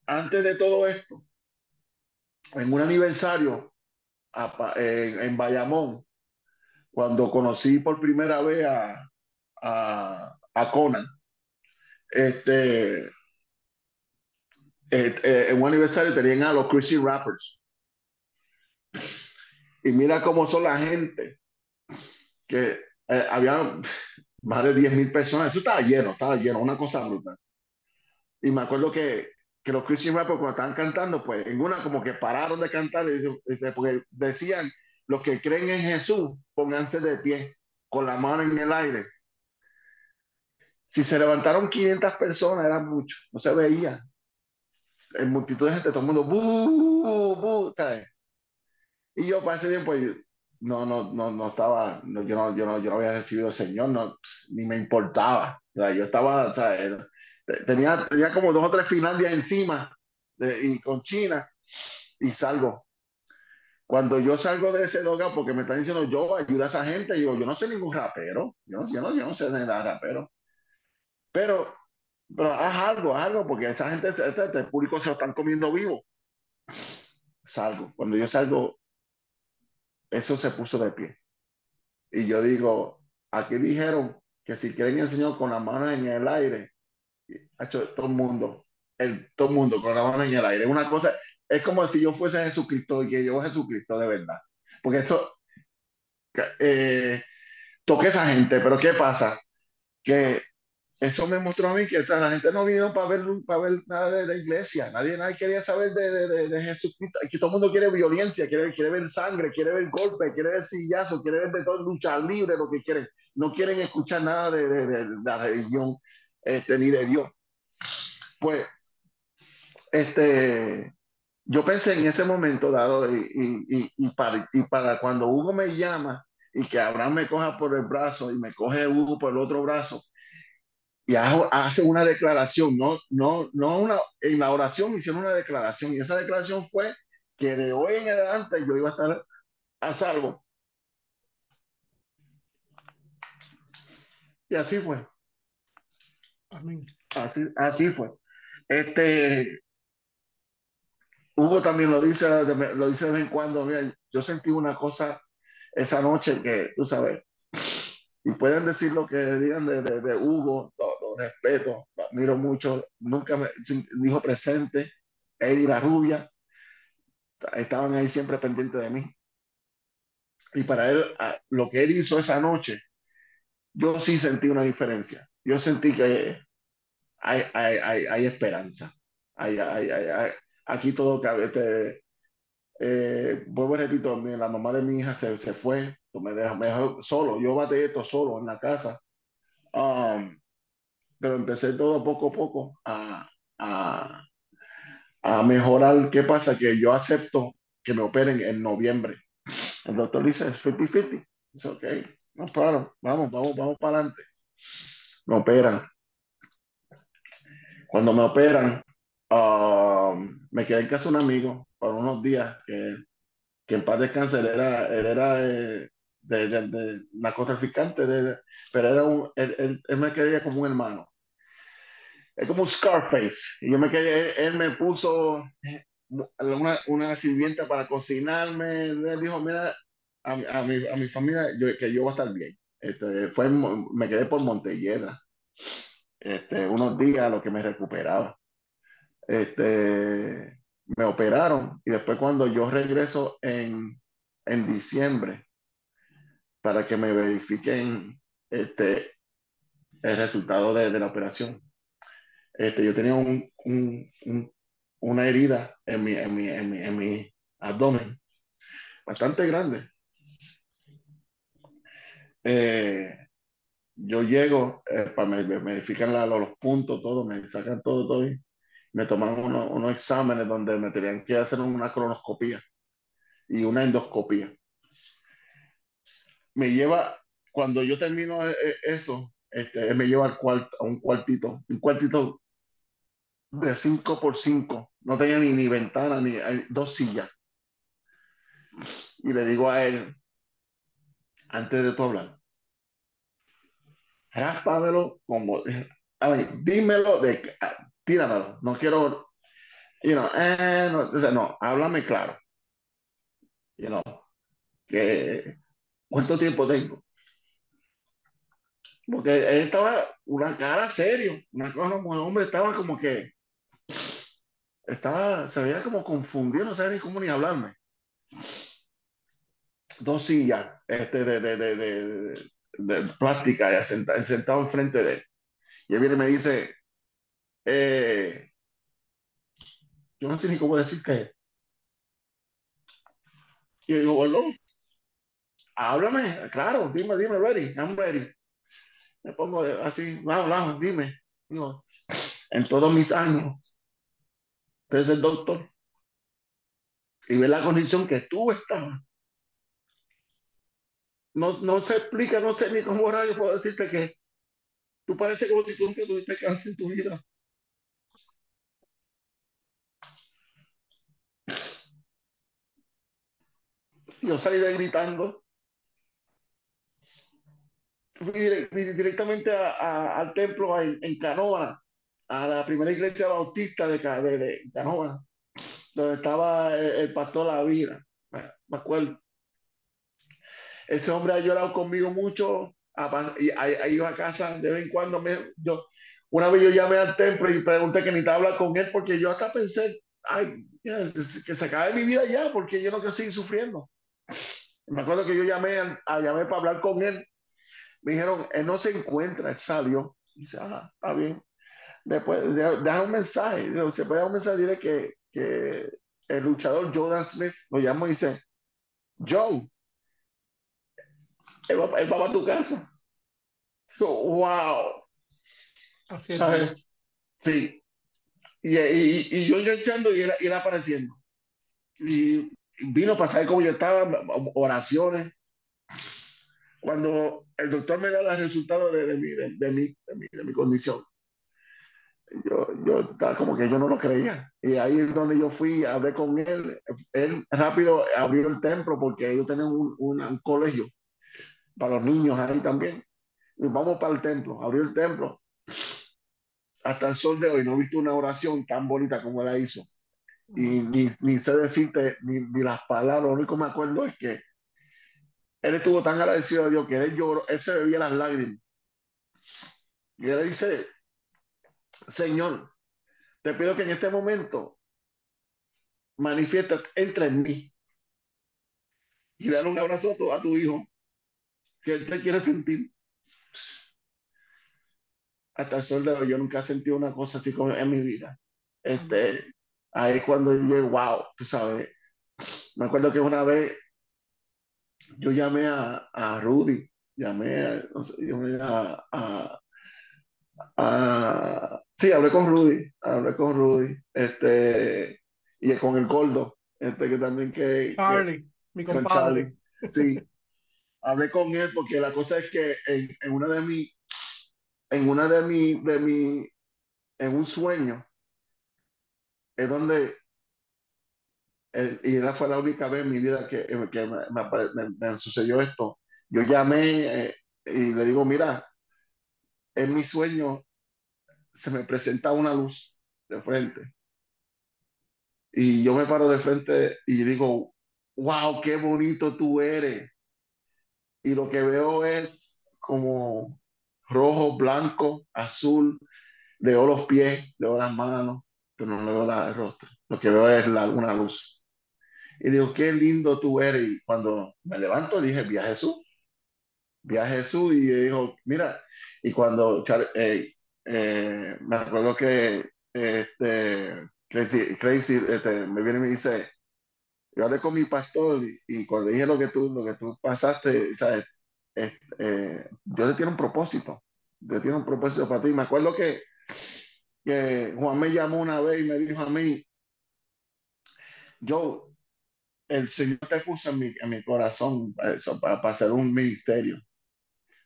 antes de todo esto, en un aniversario en, en Bayamón, cuando conocí por primera vez a, a, a Conan, este, eh, eh, en un aniversario tenían a los Christian Rappers. Y mira cómo son la gente, que eh, había más de 10 mil personas, eso estaba lleno, estaba lleno, una cosa brutal. Y me acuerdo que que los Christian Rappers cuando estaban cantando, pues en una como que pararon de cantar, porque decían, los que creen en Jesús, pónganse de pie, con la mano en el aire. Si se levantaron 500 personas, era mucho, no se veía. En multitud de gente, todo el mundo, ¡bu, bu, ¿sabes? Y yo para ese tiempo, no, no, no, no estaba, no, yo, no, yo, no, yo no había recibido al Señor, no, ni me importaba. O sea, yo estaba, ¿sabes? Tenía, tenía como dos o tres finales encima de, y con China y salgo. Cuando yo salgo de ese doga, porque me están diciendo yo ayuda a esa gente, yo, yo no sé ningún rapero, yo, yo, no, yo no sé nada rapero, pero, pero haz algo, haz algo, porque esa gente, este, este público se lo están comiendo vivo. Salgo, cuando yo salgo, eso se puso de pie. Y yo digo, aquí dijeron que si quieren enseñar con las manos en el aire, hecho todo el mundo, el, todo el mundo con la mano en el aire. Una cosa, es como si yo fuese Jesucristo y que yo Jesucristo de verdad. Porque esto, eh, esa gente, pero ¿qué pasa? Que eso me mostró a mí que o sea, la gente no vino para ver, para ver nada de la iglesia, nadie, nadie quería saber de, de, de, Jesucristo, que todo el mundo quiere violencia, quiere, quiere ver sangre, quiere ver golpes, quiere ver sillazos, quiere ver de todo, lucha libre, lo que quieren, no quieren escuchar nada de, de la religión este, ni de Dios. Pues, este, yo pensé en ese momento dado y, y, y, para, y para cuando Hugo me llama y que Abraham me coja por el brazo y me coge Hugo por el otro brazo y hace una declaración, no, no, no una, en la oración hicieron una declaración y esa declaración fue que de hoy en adelante yo iba a estar a salvo. Y así fue. Así, así fue. Este, Hugo también lo dice, lo dice de vez en cuando. yo sentí una cosa esa noche que, tú sabes, y pueden decir lo que digan de, de, Hugo, lo, respeto, lo admiro mucho, nunca me dijo presente, él y la rubia estaban ahí siempre pendientes de mí. Y para él, lo que él hizo esa noche, yo sí sentí una diferencia. Yo sentí que hay, hay, hay, hay esperanza. Aquí todo. Este, eh, vuelvo repito, la mamá de mi hija se, se fue, me dejó, me dejó, solo. Yo bate esto solo en la casa. Um, pero empecé todo poco a poco a, a, a mejorar. ¿Qué pasa? Que yo acepto que me operen en noviembre. El doctor dice, es 50-50. Es ok, no claro, vamos, vamos, vamos para adelante. Me operan. Cuando me operan, um, me quedé en casa de un amigo por unos días que, que en paz descanse, él era, él era de, de, de, narcotraficante, pero era un, él, él, me quería como un hermano. Es como un Scarface. Y yo me quedé, él, me puso una, una sirvienta para cocinarme. Él dijo, mira, a, a, mi, a mi familia yo, que yo voy a estar bien. Este, fue, me quedé por Montelledra. Este, unos días a lo que me recuperaba. Este, me operaron y después cuando yo regreso en, en diciembre para que me verifiquen este, el resultado de, la operación, este, yo tenía un, un, un, una herida en mi, en mi, en mi, en mi abdomen bastante grande. Eh, yo llego, eh, para me, verifican la, los puntos, todo, me sacan todo, todo, y me toman unos, unos exámenes donde me tenían que hacer una cronoscopía y una endoscopía. Me lleva, cuando yo termino e, e, eso, este, me lleva al cuarto, a un cuartito, un cuartito de 5 por 5 no tenía ni, ni ventana, ni dos sillas. Y le digo a él, antes de tu hablar, ráspamelo como, a ver, dímelo de, tíramelo, no quiero, you know, eh, no, no, háblame claro, you know, que, ¿cuánto tiempo tengo? Porque él estaba una cara serio, una cosa como el hombre estaba como que estaba, se veía como confundido, no sabía ni cómo ni hablarme. Dos sillas este, de, de, de, de, plástica sentado, sentado enfrente de él. Y él viene y me dice, eh, yo no sé ni cómo decir qué. Y yo digo, bueno, háblame, claro, dime, dime, ready, I'm ready. Me pongo así, habla, dime. Digo, en todos mis años, usted el doctor y ve la condición que tú estabas. No, no se explica, no sé ni cómo yo puedo decirte que tú pareces como si tú nunca tuviste cáncer en tu vida. Yo salí de gritando. Fui directamente al templo en, en Canoa, a la primera iglesia bautista de, de, donde estaba el, pastor La Vida. Me acuerdo. Ese hombre ha llorado conmigo mucho, y ha, ido a casa de vez en cuando. Me, yo, una vez yo llamé al templo y pregunté que te hablar con él porque yo hasta pensé, ay, que se acabe mi vida ya porque yo no quiero seguir sufriendo. Me acuerdo que yo llamé, a, llamé para hablar con él. Me dijeron, él no se encuentra, él salió. dice, ah, está bien. Después, deja un mensaje. Se puede dar un mensaje, dile que, que el luchador Jordan Smith lo llamó y dice, Joe, él va, él va a tu casa. wow. Así es. Sí. Y, y, y, yo enganchando y él, y él apareciendo. Y vino para saber cómo yo estaba, oraciones. Cuando el doctor me da los resultados de, de, mi, de, mi, de, mi, de mi condición, yo, yo estaba como que yo no lo creía. Y ahí es donde yo fui, hablé con él. Él rápido abrió el templo porque ellos tenían un, un, un colegio para los niños ahí también. Y vamos para el templo, abrió el templo. Hasta el sol de hoy no he visto una oración tan bonita como la hizo. Y ni, ni sé decirte ni, ni, las palabras, lo único que me acuerdo es que él estuvo tan agradecido a Dios que él lloró, él se bebía las lágrimas. Y él dice, Señor, te pido que en este momento manifiestas entre en mí y dale un abrazo a tu, a tu hijo que él te quiere sentir. Hasta el sol de hoy yo nunca he sentido una cosa así como en mi vida. Este, ahí es cuando yo, wow, tú sabes. Me acuerdo que una vez yo llamé a, a Rudy, llamé a, no sé, llamé a, a, a, sí, hablé con Rudy, hablé con Rudy, este, y con el gordo, este que también que... Charlie, que, mi compadre. Charlie, sí, hablé con él porque la cosa es que en, en una de mis, en una de mi, de mi, en un sueño, es donde, el, y esa fue la única vez en mi vida que, que me, me, me, sucedió esto. Yo llamé eh, y le digo, mira, en mi sueño se me presenta una luz de frente. Y yo me paro de frente y digo, wow, qué bonito tú eres y lo que veo es como rojo, blanco, azul, veo los pies, veo las manos, pero no veo la, el rostro. Lo que veo es la, una luz. Y digo, qué lindo tú eres. Y cuando me levanto dije, vi a Jesús. Vi Jesús y dijo, mira, y cuando eh, eh, me acuerdo que este, Crazy, Crazy este, me viene y me dice, yo hablé con mi pastor y, y, cuando le dije lo que tú, lo que tú pasaste, ¿sabes? Eh, eh, Dios tiene un propósito. Dios tiene un propósito para ti. Me acuerdo que, que Juan me llamó una vez y me dijo a mí, yo, el Señor te puso en mi, en mi corazón para, eso, para, para, hacer un ministerio.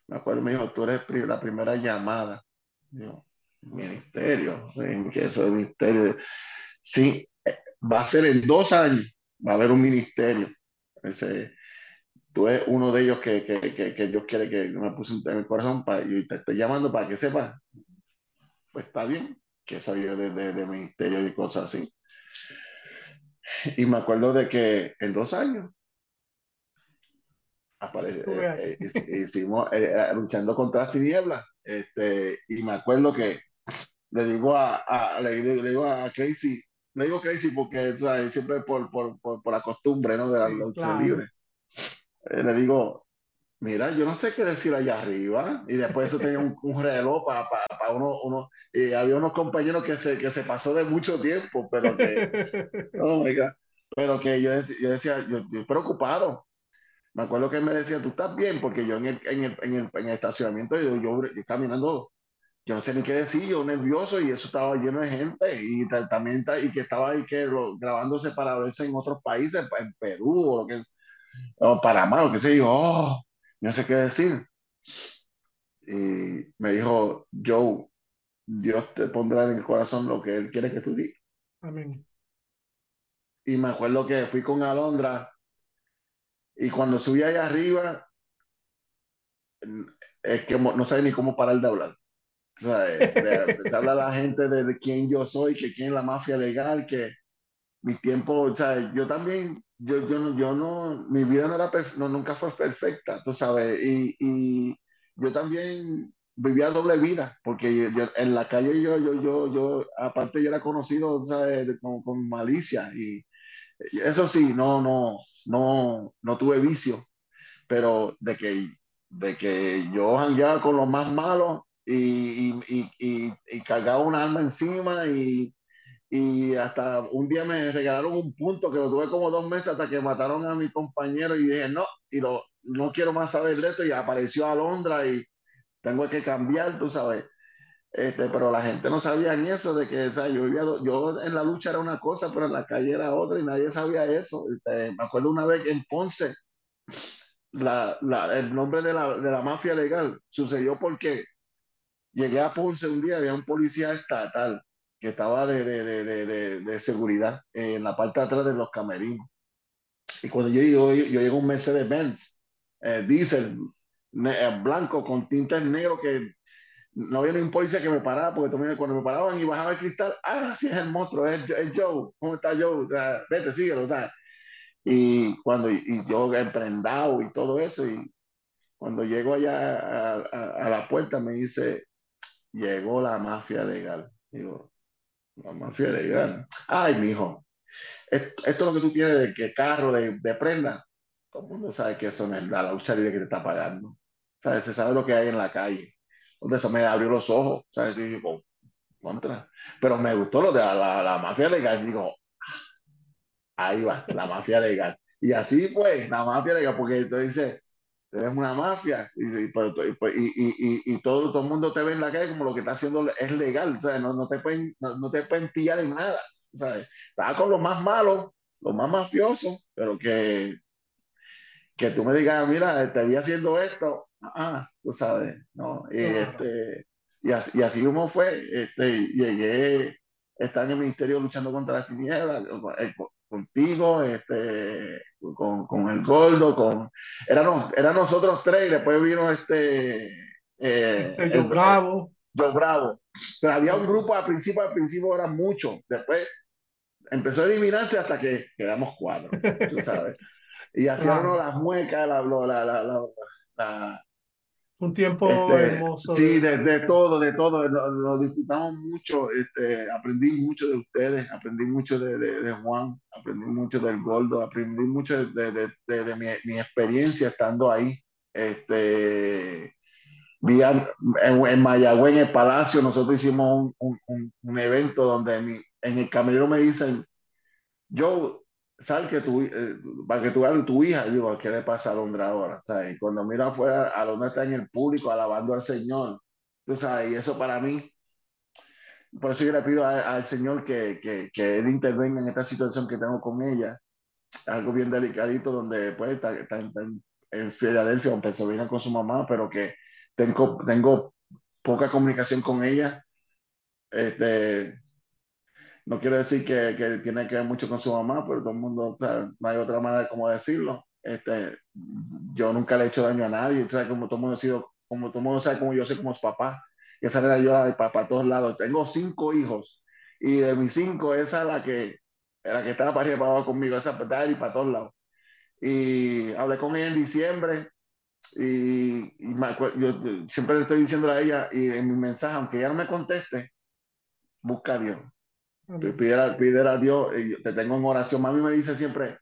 Me acuerdo, me dijo, tú eres la primera llamada. Yo, ministerio, ¿qué es el ministerio? Sí, eh, va a ser en dos años va a haber un ministerio. Ese, tú eres uno de ellos que, que, que, que Dios quiere que me puse en el corazón para, y te estoy llamando para que sepas. Pues está bien, que salió de, de, de, ministerio y cosas así. Y me acuerdo de que en dos años aparece, eh, eh, hicimos eh, luchando contra las tinieblas. Este, y me acuerdo que le digo a, a le, le, digo a Casey, le digo crazy porque o sea, siempre por, por, por, por, la costumbre ¿no? de la lucha claro. libre. Eh, le digo, mira, yo no sé qué decir allá arriba. Y después eso tenía un, <laughs> un reloj para pa, pa uno, uno. Y había unos compañeros que se, que se pasó de mucho tiempo, pero que. <laughs> oh my God. Pero que yo, yo decía, yo, yo, preocupado. Me acuerdo que él me decía, tú estás bien, porque yo en el, en el, en el, en el estacionamiento, yo, yo, yo caminando yo no sé ni qué decir, yo nervioso y eso estaba lleno de gente y también y que estaba ahí que lo, grabándose para verse en otros países, en Perú o lo que o Panamá, lo que sé yo, oh, no sé qué decir. Y me dijo, Joe, Dios te pondrá en el corazón lo que Él quiere que tú digas. Amén. Y me acuerdo que fui con Alondra y cuando subí allá arriba, es que no sabía ni cómo parar de hablar. Sea, se habla la gente de, de, quién yo soy, que quién es la mafia legal, que mi tiempo, sea, yo también, yo, yo, no, yo no, mi vida no era, no, nunca fue perfecta, tú sabes, y, y yo también vivía doble vida, porque en la calle yo, yo, yo, yo, aparte yo era conocido, ¿sabes? Con, con, malicia, y eso sí, no, no, no, no tuve vicio, pero de que, de que yo jangueaba con los más malos, y, y, y, y, cargaba un arma encima y, hasta un día me regalaron un punto que lo tuve como dos meses hasta que mataron a mi compañero y dije no, y lo, no quiero más saber de esto y apareció Alondra y tengo que cambiar, tú sabes. Este, pero la gente no sabía ni eso de que o sea, yo, vivía, yo en la lucha era una cosa, pero en la calle era otra y nadie sabía eso. Este, me acuerdo una vez en Ponce, la, la, el nombre de la, de la mafia legal sucedió porque llegué a Ponce un día, había un policía estatal que estaba de, de, de, de seguridad en la parte de atrás de los camerinos. Y cuando yo llego, yo, yo llego un Mercedes-Benz, eh, diésel, eh, blanco, con tintas negro, que no había ningún policía que me parara, porque también cuando me paraban y bajaba el cristal, ah, sí es el monstruo, es, es Joe, ¿cómo está Joe? O sea, vete, síguelo, o sea. Y cuando y yo emprendado y todo eso, y cuando llego allá a, a, a la puerta me dice, llegó la mafia legal. Digo, la mafia legal. Ay, mi hijo, esto, es lo que tú tienes de que carro, de, de prenda. Todo el mundo sabe que eso no es la lucha libre que te está pagando. ¿Sabes? Se sabe lo que hay en la calle. Entonces eso me abrió los ojos. ¿Sabes? Y digo, contra. Pero me gustó lo de la, la, la mafia legal. Digo, ahí va, la mafia legal. Y así pues, la mafia legal, porque entonces eres una mafia y, y, y, y, todo, todo el mundo te ve en la calle como lo que está haciendo es legal, ¿sabes? No, no, te, pueden, no, no te pueden pillar en nada, ¿sabes? Estaba con los más malos, los más mafiosos, pero que, que tú me digas, mira, te vi haciendo esto, ah, tú sabes, ¿no? Y, este, y, así, y así como fue, este, llegué, estar en el ministerio luchando contra las tinieblas, contigo, este, con, con, el Gordo, con... Eran, eran nosotros tres y después vino este... Eh, yo el, Bravo. Yo Bravo. Pero había un grupo al principio, al principio eran muchos. Después empezó a eliminarse hasta que quedamos cuatro, tú sabes. Y <laughs> hacíamos las muecas, la, la, la, la, la un tiempo este, hermoso. Sí, de, de, todo, de todo. Lo, lo, disfrutamos mucho. Este, aprendí mucho de ustedes, aprendí mucho de, de, de Juan, aprendí mucho del Gordo, aprendí mucho de, mi, mi, experiencia estando ahí. Este, vi en, en, Mayagüez, en el Palacio, nosotros hicimos un, un, un evento donde mi, en el camerino me dicen, yo sal que tu, eh, para que tú veas tu hija, digo, ¿qué le pasa a Londra ahora? ¿Sabes? Cuando mira afuera, a Londra está en el público alabando al Señor, tú sabes, y eso para mí, por eso yo le pido a, al Señor que, que, que, Él intervenga en esta situación que tengo con ella, algo bien delicadito, donde pues está, está, está en, en, Filadelfia, en Pennsylvania con su mamá, pero que tengo, tengo poca comunicación con ella. Este, no quiere decir que, que, tiene que ver mucho con su mamá, pero todo el mundo, o sea, no hay otra manera de cómo decirlo. Este, yo nunca le he hecho daño a nadie, o sea, como todo el mundo ha sido, como todo el mundo sabe como yo soy como su papá, y esa era yo la de papá a todos lados. Tengo cinco hijos, y de mis cinco, esa es la que, la que estaba para arriba para abajo conmigo, esa y para todos lados. Y hablé con ella en diciembre, y, y me acuerdo, yo, yo siempre le estoy diciendo a ella, y en mi mensaje, aunque ella no me conteste, busca a Dios Pidiera, pidiera a Dios, te tengo en oración. Mami me dice siempre,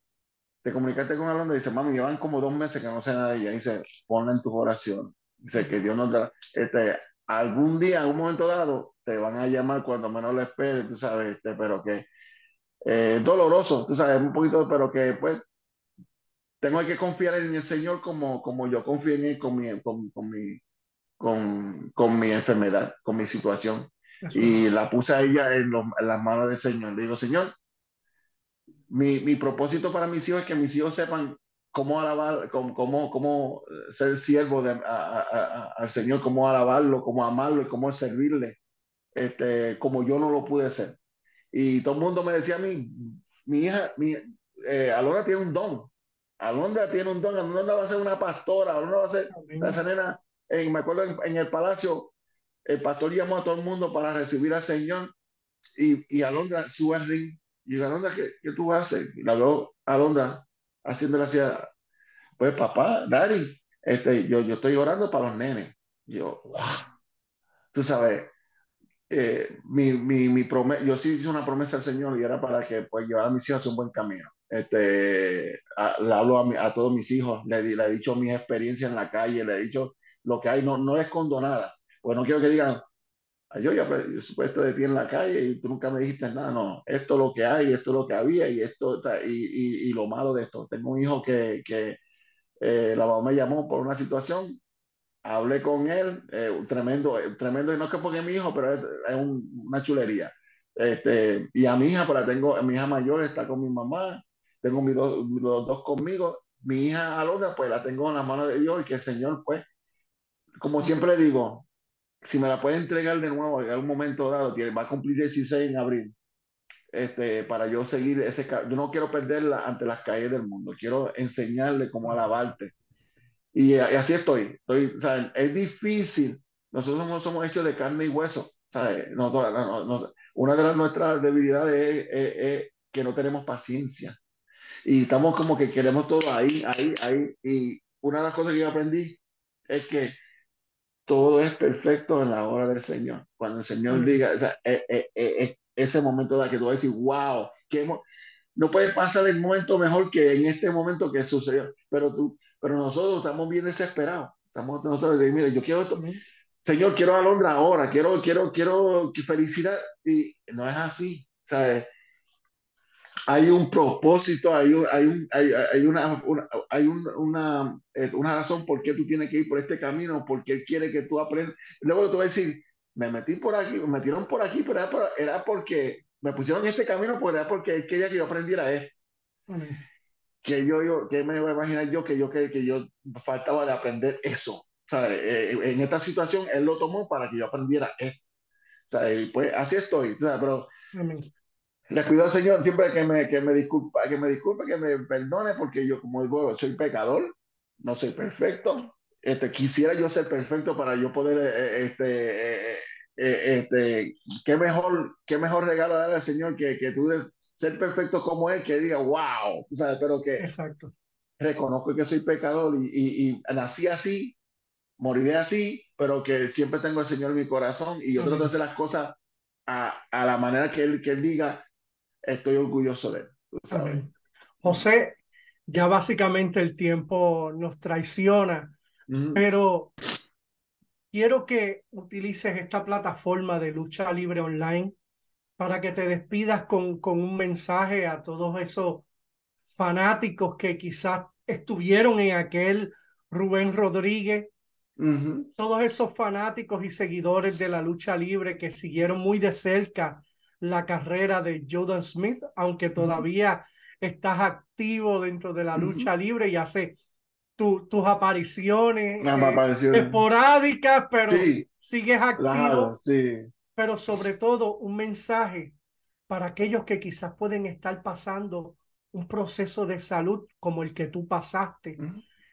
te comunicaste con Alondra, dice, mami, llevan como dos meses que no sé nada de ella. Dice, ponla en tus oraciones. Dice que Dios nos da, este, algún día, en un momento dado, te van a llamar cuando menos lo esperes, tú sabes, este, pero que eh, doloroso, tú sabes, un poquito, pero que pues tengo que confiar en el Señor como, como yo confío en Él con mi, con, con mi, con, con mi enfermedad, con mi situación y la puse a ella en, los, en, las manos del Señor. Le digo, Señor, mi, mi, propósito para mis hijos es que mis hijos sepan cómo alabar, cómo, cómo, cómo ser siervo de, a, a, a, al Señor, cómo alabarlo, cómo amarlo y cómo servirle, este, como yo no lo pude ser. Y todo el mundo me decía a mí, mi hija, mi, eh, Alondra tiene un don. Alondra tiene un don, Alondra va a ser una pastora, Alondra va a ser, esa nena, eh, me acuerdo en, en el palacio, el pastor llamó a todo el mundo para recibir al Señor y, y Alondra sube al ring. Y yo, Alondra, ¿qué, ¿qué, tú vas a hacer? Y la veo Alondra haciéndole hacia, pues papá, Daddy, este, yo, yo estoy orando para los nenes. Y yo, wow. Tú sabes, eh, mi, mi, mi yo sí hice una promesa al Señor y era para que pues llevar a mis hijos a un buen camino. Este, a, le hablo a, mi, a, todos mis hijos, le, le, he dicho mi experiencia en la calle, le he dicho lo que hay, no, no escondo nada pues no quiero que digan, yo ya supuesto de ti en la calle y tú nunca me dijiste nada, no, esto es lo que hay, esto es lo que había y esto, y, y, y lo malo de esto. Tengo un hijo que, que eh, la mamá me llamó por una situación, hablé con él, eh, tremendo, tremendo, y no es que porque es mi hijo, pero es, es un, una chulería. Este, y a mi hija, pues la tengo, mi hija mayor está con mi mamá, tengo mis dos, los dos conmigo, mi hija Alondra, pues la tengo en la mano de Dios y que el Señor, pues, como siempre digo, si me la puede entregar de nuevo en algún momento dado, tiene, va a cumplir 16 en abril, este, para yo seguir ese, yo no quiero perderla ante las calles del mundo, quiero enseñarle cómo alabarte. Y, y así estoy, estoy o es difícil, nosotros no somos hechos de carne y hueso, ¿sabes? No, no, no, una de las nuestras debilidades es, que no tenemos paciencia. Y estamos como que queremos todo ahí, ahí, ahí. Y una de las cosas que yo aprendí es que todo es perfecto en la hora del Señor. Cuando el Señor diga, o sea, eh, eh, eh, ese momento da que tú vas a decir, wow, que no puede pasar el momento mejor que en este momento que sucedió. Pero tú, pero nosotros estamos bien desesperados. Estamos nosotros de, mire, yo quiero esto, Señor, quiero a Londra ahora, quiero, quiero, quiero felicidad. Y no es así, ¿sabes? Hay un propósito, hay, un, hay, un, hay, hay, una, una, hay una, eh, una razón por qué tú tienes que ir por este camino, porque Él quiere que tú aprendas. Luego te voy a decir, me metí por aquí, me metieron por aquí, pero era, era porque me pusieron en este camino, porque era porque Él quería que yo aprendiera esto. Que yo, yo, que me voy a imaginar yo que yo, que, que yo faltaba de aprender eso. Eh, en esta situación él lo tomó para que yo aprendiera esto. pues así estoy, pero le cuido al Señor siempre que me, que me disculpa, que me disculpe, que me perdone, porque yo como digo, soy pecador, no soy perfecto. Este, quisiera yo ser perfecto para yo poder, eh, este, eh, este, qué mejor, qué mejor regalo darle al Señor que, que tú de ser perfecto como Él, que diga, wow, ¿sabes? Pero que Exacto. reconozco que soy pecador y, y, y nací así, moriré así, pero que siempre tengo al Señor en mi corazón y yo trato de hacer las cosas a, a, la manera que él, que él diga, estoy orgulloso de él. José, ya básicamente el tiempo nos traiciona, pero quiero que utilices esta plataforma de lucha libre online para que te despidas con, con un mensaje a todos esos fanáticos que quizás estuvieron en aquel Rubén Rodríguez. Todos esos fanáticos y seguidores de la lucha libre que siguieron muy de cerca la carrera de Jordan Smith, aunque todavía estás activo dentro de la lucha libre y hace tus apariciones, eh, esporádicas, pero sigues activo. Pero sobre todo un mensaje para aquellos que quizás pueden estar pasando un proceso de salud como el que tú pasaste.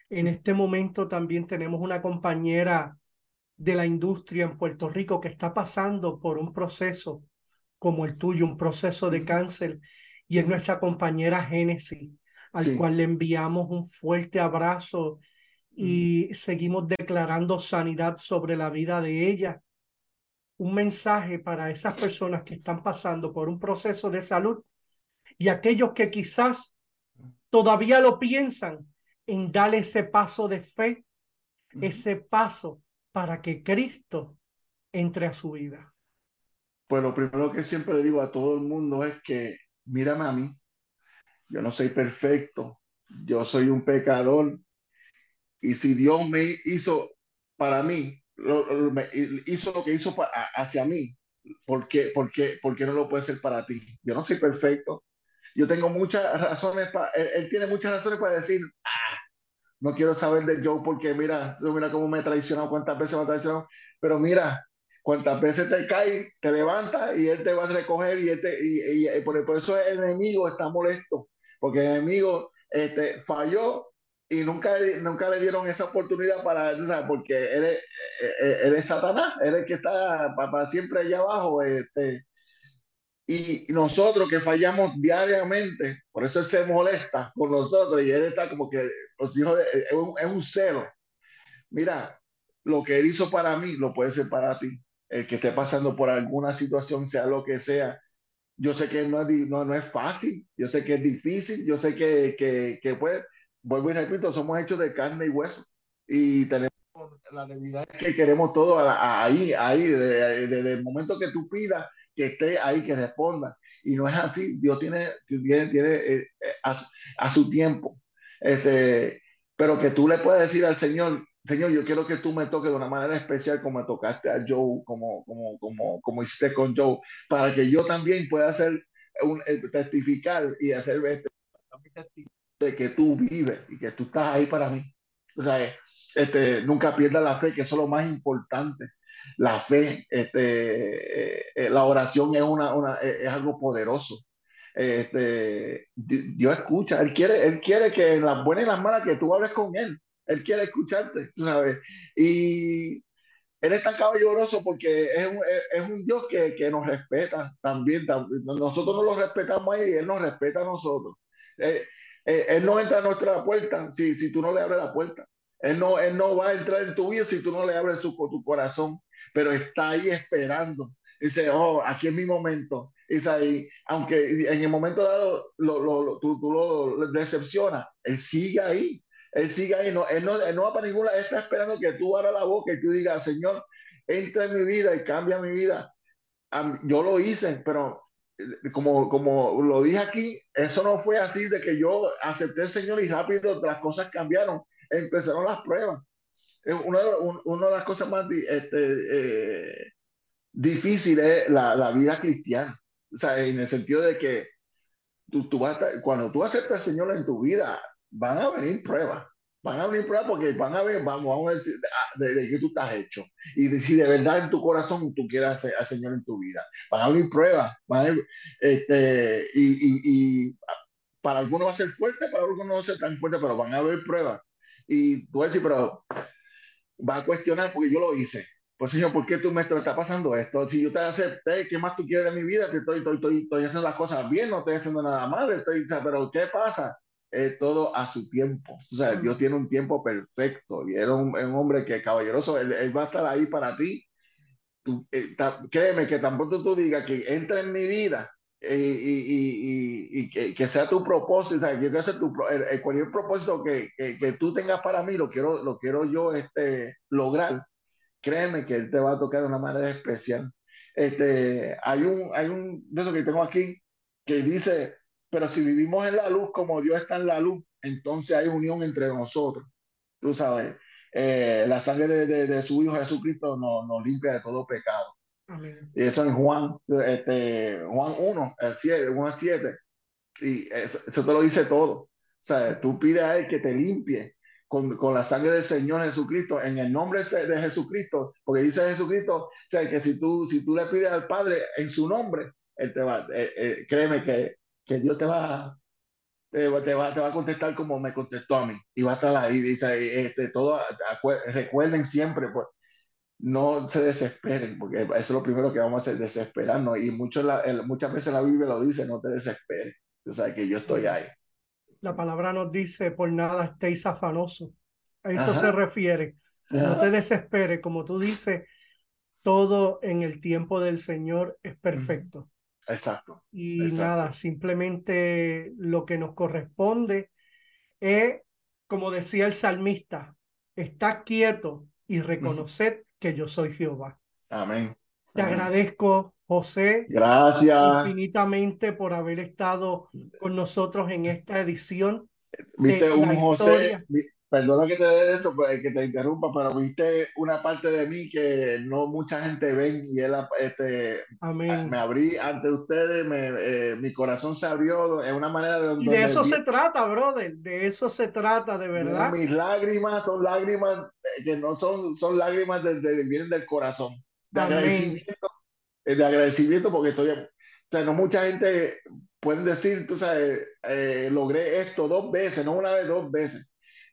En este momento también tenemos una compañera de la industria en Puerto Rico que está pasando por un proceso como el tuyo, un proceso de cáncer, y es nuestra compañera Génesis, al cual le enviamos un fuerte abrazo y seguimos declarando sanidad sobre la vida de ella. Un mensaje para esas personas que están pasando por un proceso de salud y aquellos que quizás todavía lo piensan, en darle ese paso de fe, ese paso para que Cristo entre a su vida? Pues lo primero que siempre le digo a todo el mundo es que, mírame a mí, yo no soy perfecto, yo soy un pecador, y si Dios me hizo para mí, hizo lo que hizo hacia mí, ¿por qué, por, qué, ¿por qué no lo puede ser para ti? Yo no soy perfecto, yo tengo muchas razones, para, él, tiene muchas razones para decir, ah, no quiero saber de Joe porque mira, mira cómo me ha traicionado, cuántas veces me ha traicionado, pero mira, cuántas veces te caes, te levantas y él te va a recoger y, él y, por, eso el enemigo está molesto, porque el enemigo este, falló y nunca, nunca le dieron esa oportunidad para, ¿sabes? porque él es, él es Satanás, él es el que está para, siempre allá abajo, este, y nosotros que fallamos diariamente, por eso él se molesta con nosotros y él está como que, los hijos es, un, es un celo. Mira, lo que él hizo para mí lo puede ser para ti. Que esté pasando por alguna situación, sea lo que sea. Yo sé que no es, no, no es fácil, yo sé que es difícil, yo sé que, que, que pues, vuelvo y repito, somos hechos de carne y hueso y tenemos la debilidad que queremos todo ahí, ahí, desde el momento que tú pidas que esté ahí, que responda. Y no es así, Dios tiene, tiene, tiene eh, eh, a, su tiempo. Este, pero que tú le puedas decir al Señor, Señor, yo quiero que tú me toques de una manera especial como me tocaste a Joe, como, como, como, como hiciste con Joe, para que yo también pueda hacer un, eh, testificar y hacer este, de que tú vives y que tú estás ahí para mí. O sea, este, nunca pierdas la fe, que eso es lo más importante. la fe, este, eh, la oración es, una, una, es algo poderoso. Este, Dios escucha, él quiere, él quiere que en las buenas y las malas que tú hables con Él, Él quiere escucharte, tú sabes. Y Él es tan caballeroso porque es un, es un Dios que, que, nos respeta también, Nosotros no lo respetamos ahí, Él nos respeta a nosotros. Eh, eh, él no entra a nuestra puerta si, si tú no le abres la puerta. Él no, él no va a entrar en tu vida si tú no le abres su, tu corazón, pero está ahí esperando. Dice, oh, aquí es mi momento. Es ahí, aunque en el momento dado lo, lo, tú, tú, lo decepcionas, él sigue ahí. Él sigue ahí. No, él, no, él no va para ninguna. Él está esperando que tú abras la boca y tú digas, Señor, entra en mi vida y cambia mi vida. Yo lo hice, pero como, como lo dije aquí, eso no fue así de que yo acepté al Señor y rápido las cosas cambiaron. Empezaron las pruebas. Una, una de las cosas más este, eh, difíciles es la, la, vida cristiana. O sea, en el sentido de que tú, tú vas cuando tú aceptas al Señor en tu vida, van a venir pruebas van a venir pruebas porque van a ver, vamos, a ver de, de, qué tú estás hecho y de, si de verdad en tu corazón tú quieres al Señor en tu vida. Van a venir pruebas, van a este, y, y, y, para algunos va a ser fuerte, para algunos no va a ser tan fuerte, pero van a haber pruebas. Y tú vas a decir, pero va a cuestionar porque yo lo hice. Pues Señor, ¿por qué tú me está pasando esto? Si yo te acepté, ¿qué más tú quieres de mi vida? estoy, estoy, estoy, estoy haciendo las cosas bien, no estoy haciendo nada mal, estoy, pero ¿qué pasa? Eh, todo a su tiempo. O sea, Dios tiene un tiempo perfecto y era un, un hombre que caballeroso, él, él, va a estar ahí para ti. Tú, eh, ta, créeme que tampoco tú digas que entra en mi vida eh, y, y, y, y que, que, sea tu propósito, o sea, hacer tu, cualquier propósito que, que, que, tú tengas para mí, lo quiero, lo quiero yo este, lograr. Créeme que él te va a tocar de una manera especial. Este, hay un, hay un de eso que tengo aquí que dice, pero si vivimos en la luz como Dios está en la luz, entonces hay unión entre nosotros. Tú sabes, eh, la sangre de, de, de, su Hijo Jesucristo nos, nos limpia de todo pecado. Amén. Y eso en Juan, este, Juan 1, el 7, Juan 7. Y eso, eso, te lo dice todo. O sea, tú pides a Él que te limpie con, con, la sangre del Señor Jesucristo, en el nombre de Jesucristo, porque dice Jesucristo, o sea, que si tú, si tú le pides al Padre en su nombre, Él te va, eh, eh, créeme que que Dios te va, te, te, va, te va a contestar como me contestó a mí. Y va a estar ahí, dice, este, todo, recuerden siempre, pues, no se desesperen, porque eso es lo primero que vamos a hacer, desesperarnos. Y mucho la, muchas veces la Biblia lo dice, no te desesperes. Tú sabes que yo estoy ahí. La palabra nos dice, por nada estéis afanosos. A eso Ajá. se refiere. Ajá. No te desesperes, como tú dices, todo en el tiempo del Señor es perfecto. Exacto. Y exacto. nada, simplemente lo que nos corresponde es, como decía el salmista, estar quieto y reconocer uh -huh. que yo soy Jehová. Amén. Te Amén. agradezco, José. Gracias. Infinitamente por haber estado con nosotros en esta edición. Viste de un José, perdona que te dé eso, pues, que te interrumpa, pero viste una parte de mí que no mucha gente ve y él este, Amén. me abrí ante ustedes, me, eh, mi corazón se abrió, es una manera de... Y de eso se trata, brother, de eso se trata, de verdad. Mis lágrimas son lágrimas que no son, son lágrimas de, de, vienen del corazón, de Amén. agradecimiento, eh, de agradecimiento porque estoy... O sea, no mucha gente pueden decir, tú sabes, eh, logré esto dos veces, no una vez, dos veces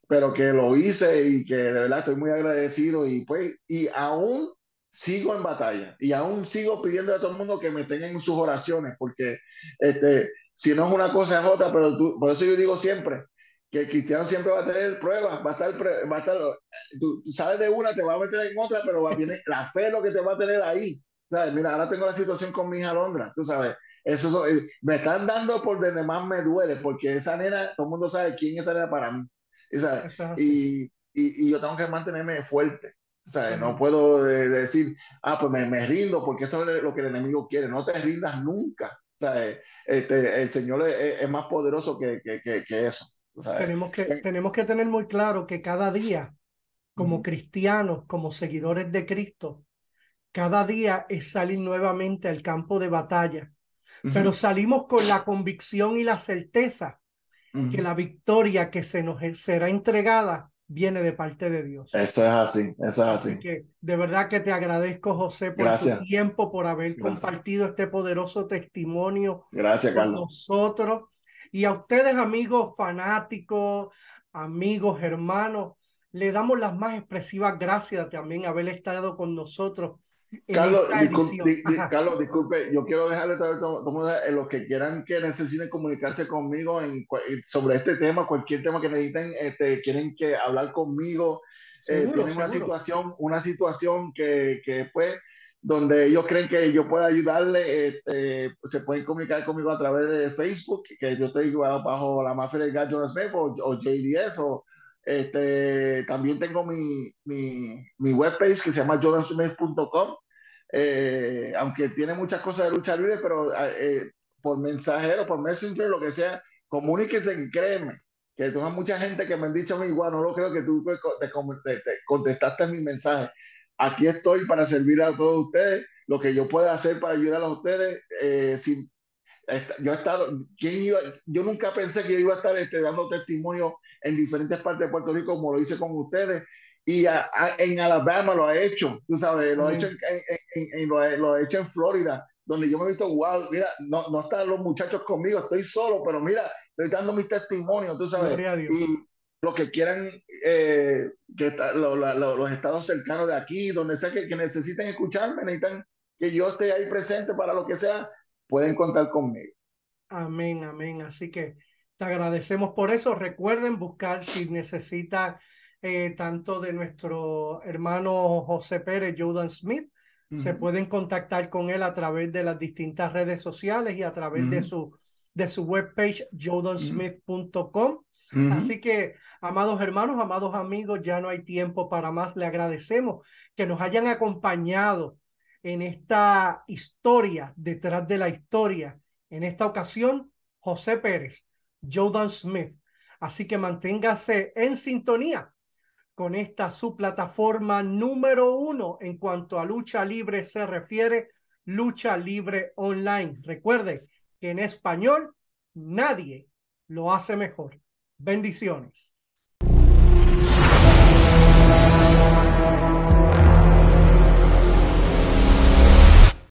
pero que lo hice y que de verdad estoy muy agradecido y pues, y aún sigo en batalla y aún sigo pidiendo a todo el mundo que me tengan en sus oraciones, porque este, si no es una cosa es otra, pero tú, por eso yo digo siempre que el cristiano siempre va a tener pruebas, va a estar, va a estar tú, tú sabes de una, te va a meter en otra, pero va a tener, la fe lo que te va a tener ahí. ¿Sabes? Mira, ahora tengo la situación con mi hija Londra, tú sabes, eso me están dando por donde más me duele, porque esa nena, todo el mundo sabe quién es esa nena para mí. Y, y, y, yo tengo que mantenerme fuerte. ¿sabes? No puedo eh, decir, ah, pues me, me, rindo, porque eso es lo que el enemigo quiere. No te rindas nunca. ¿sabes? Este, el Señor es, es más poderoso que, que, que, que eso. Tenemos, que, tenemos que tener muy claro que cada día, como uh -huh. cristianos, como seguidores de Cristo, cada día es salir nuevamente al campo de batalla. Uh -huh. Pero salimos con la convicción y la certeza que la victoria que se nos será entregada viene de parte de Dios. Eso es así, eso es así. Así que de verdad que te agradezco, José, por tu tiempo, por haber compartido este poderoso testimonio Gracias, con nosotros. Y a ustedes, amigos fanáticos, amigos, hermanos, le damos las más expresivas gracias también haber estado con nosotros Carlos, Carlos, disculpe, yo quiero dejarle a los que quieran que necesiten comunicarse conmigo en, sobre este tema, cualquier tema que necesiten, este, quieren que hablar conmigo, eh, tienen una situación, una situación que, que pues, donde ellos creen que yo pueda ayudarle, este, se pueden comunicar conmigo a través de Facebook, que yo estoy bajo la mafia de Smith o, o JDS o este, también tengo mi, mi, mi webpage que se llama jordansmith.com, eh, aunque tiene muchas cosas de lucha libre, pero eh, por mensajero, por messenger, lo que sea, comuníquense, créeme, que tengo mucha gente que me han dicho a mí, igual, no lo creo que tú te, te, contestaste mi mensaje. Aquí estoy para servir a todos ustedes, lo que yo pueda hacer para ayudar a ustedes, eh, sin, yo he estado, yo nunca pensé que yo iba a estar este, dando testimonio en diferentes partes de Puerto Rico, como lo hice con ustedes. Y en Alabama lo ha hecho, tú sabes, lo ha hecho en, lo, ha hecho en Florida, donde yo me he visto, wow, mira, no, no están los muchachos conmigo, estoy solo, pero mira, estoy dando mis testimonios, tú sabes. Y los que quieran, eh, que los estados cercanos de aquí, donde sea que, que necesiten escucharme, necesitan que yo esté ahí presente para lo que sea, pueden contar conmigo. Amén, amén. Así que te agradecemos por eso. Recuerden buscar si necesitan eh, tanto de nuestro hermano José Pérez, Jordan Smith. Se pueden contactar con él a través de las distintas redes sociales y a través de su de su webpage jordansmith.com. Así que, amados hermanos, amados amigos, ya no hay tiempo para más. Le agradecemos que nos hayan acompañado en esta historia, detrás de la historia. En esta ocasión, José Pérez, Jordan Smith. Así que manténgase en sintonía con esta su plataforma número uno en cuanto a lucha libre se refiere, lucha libre online. Recuerde que en español nadie lo hace mejor. Bendiciones.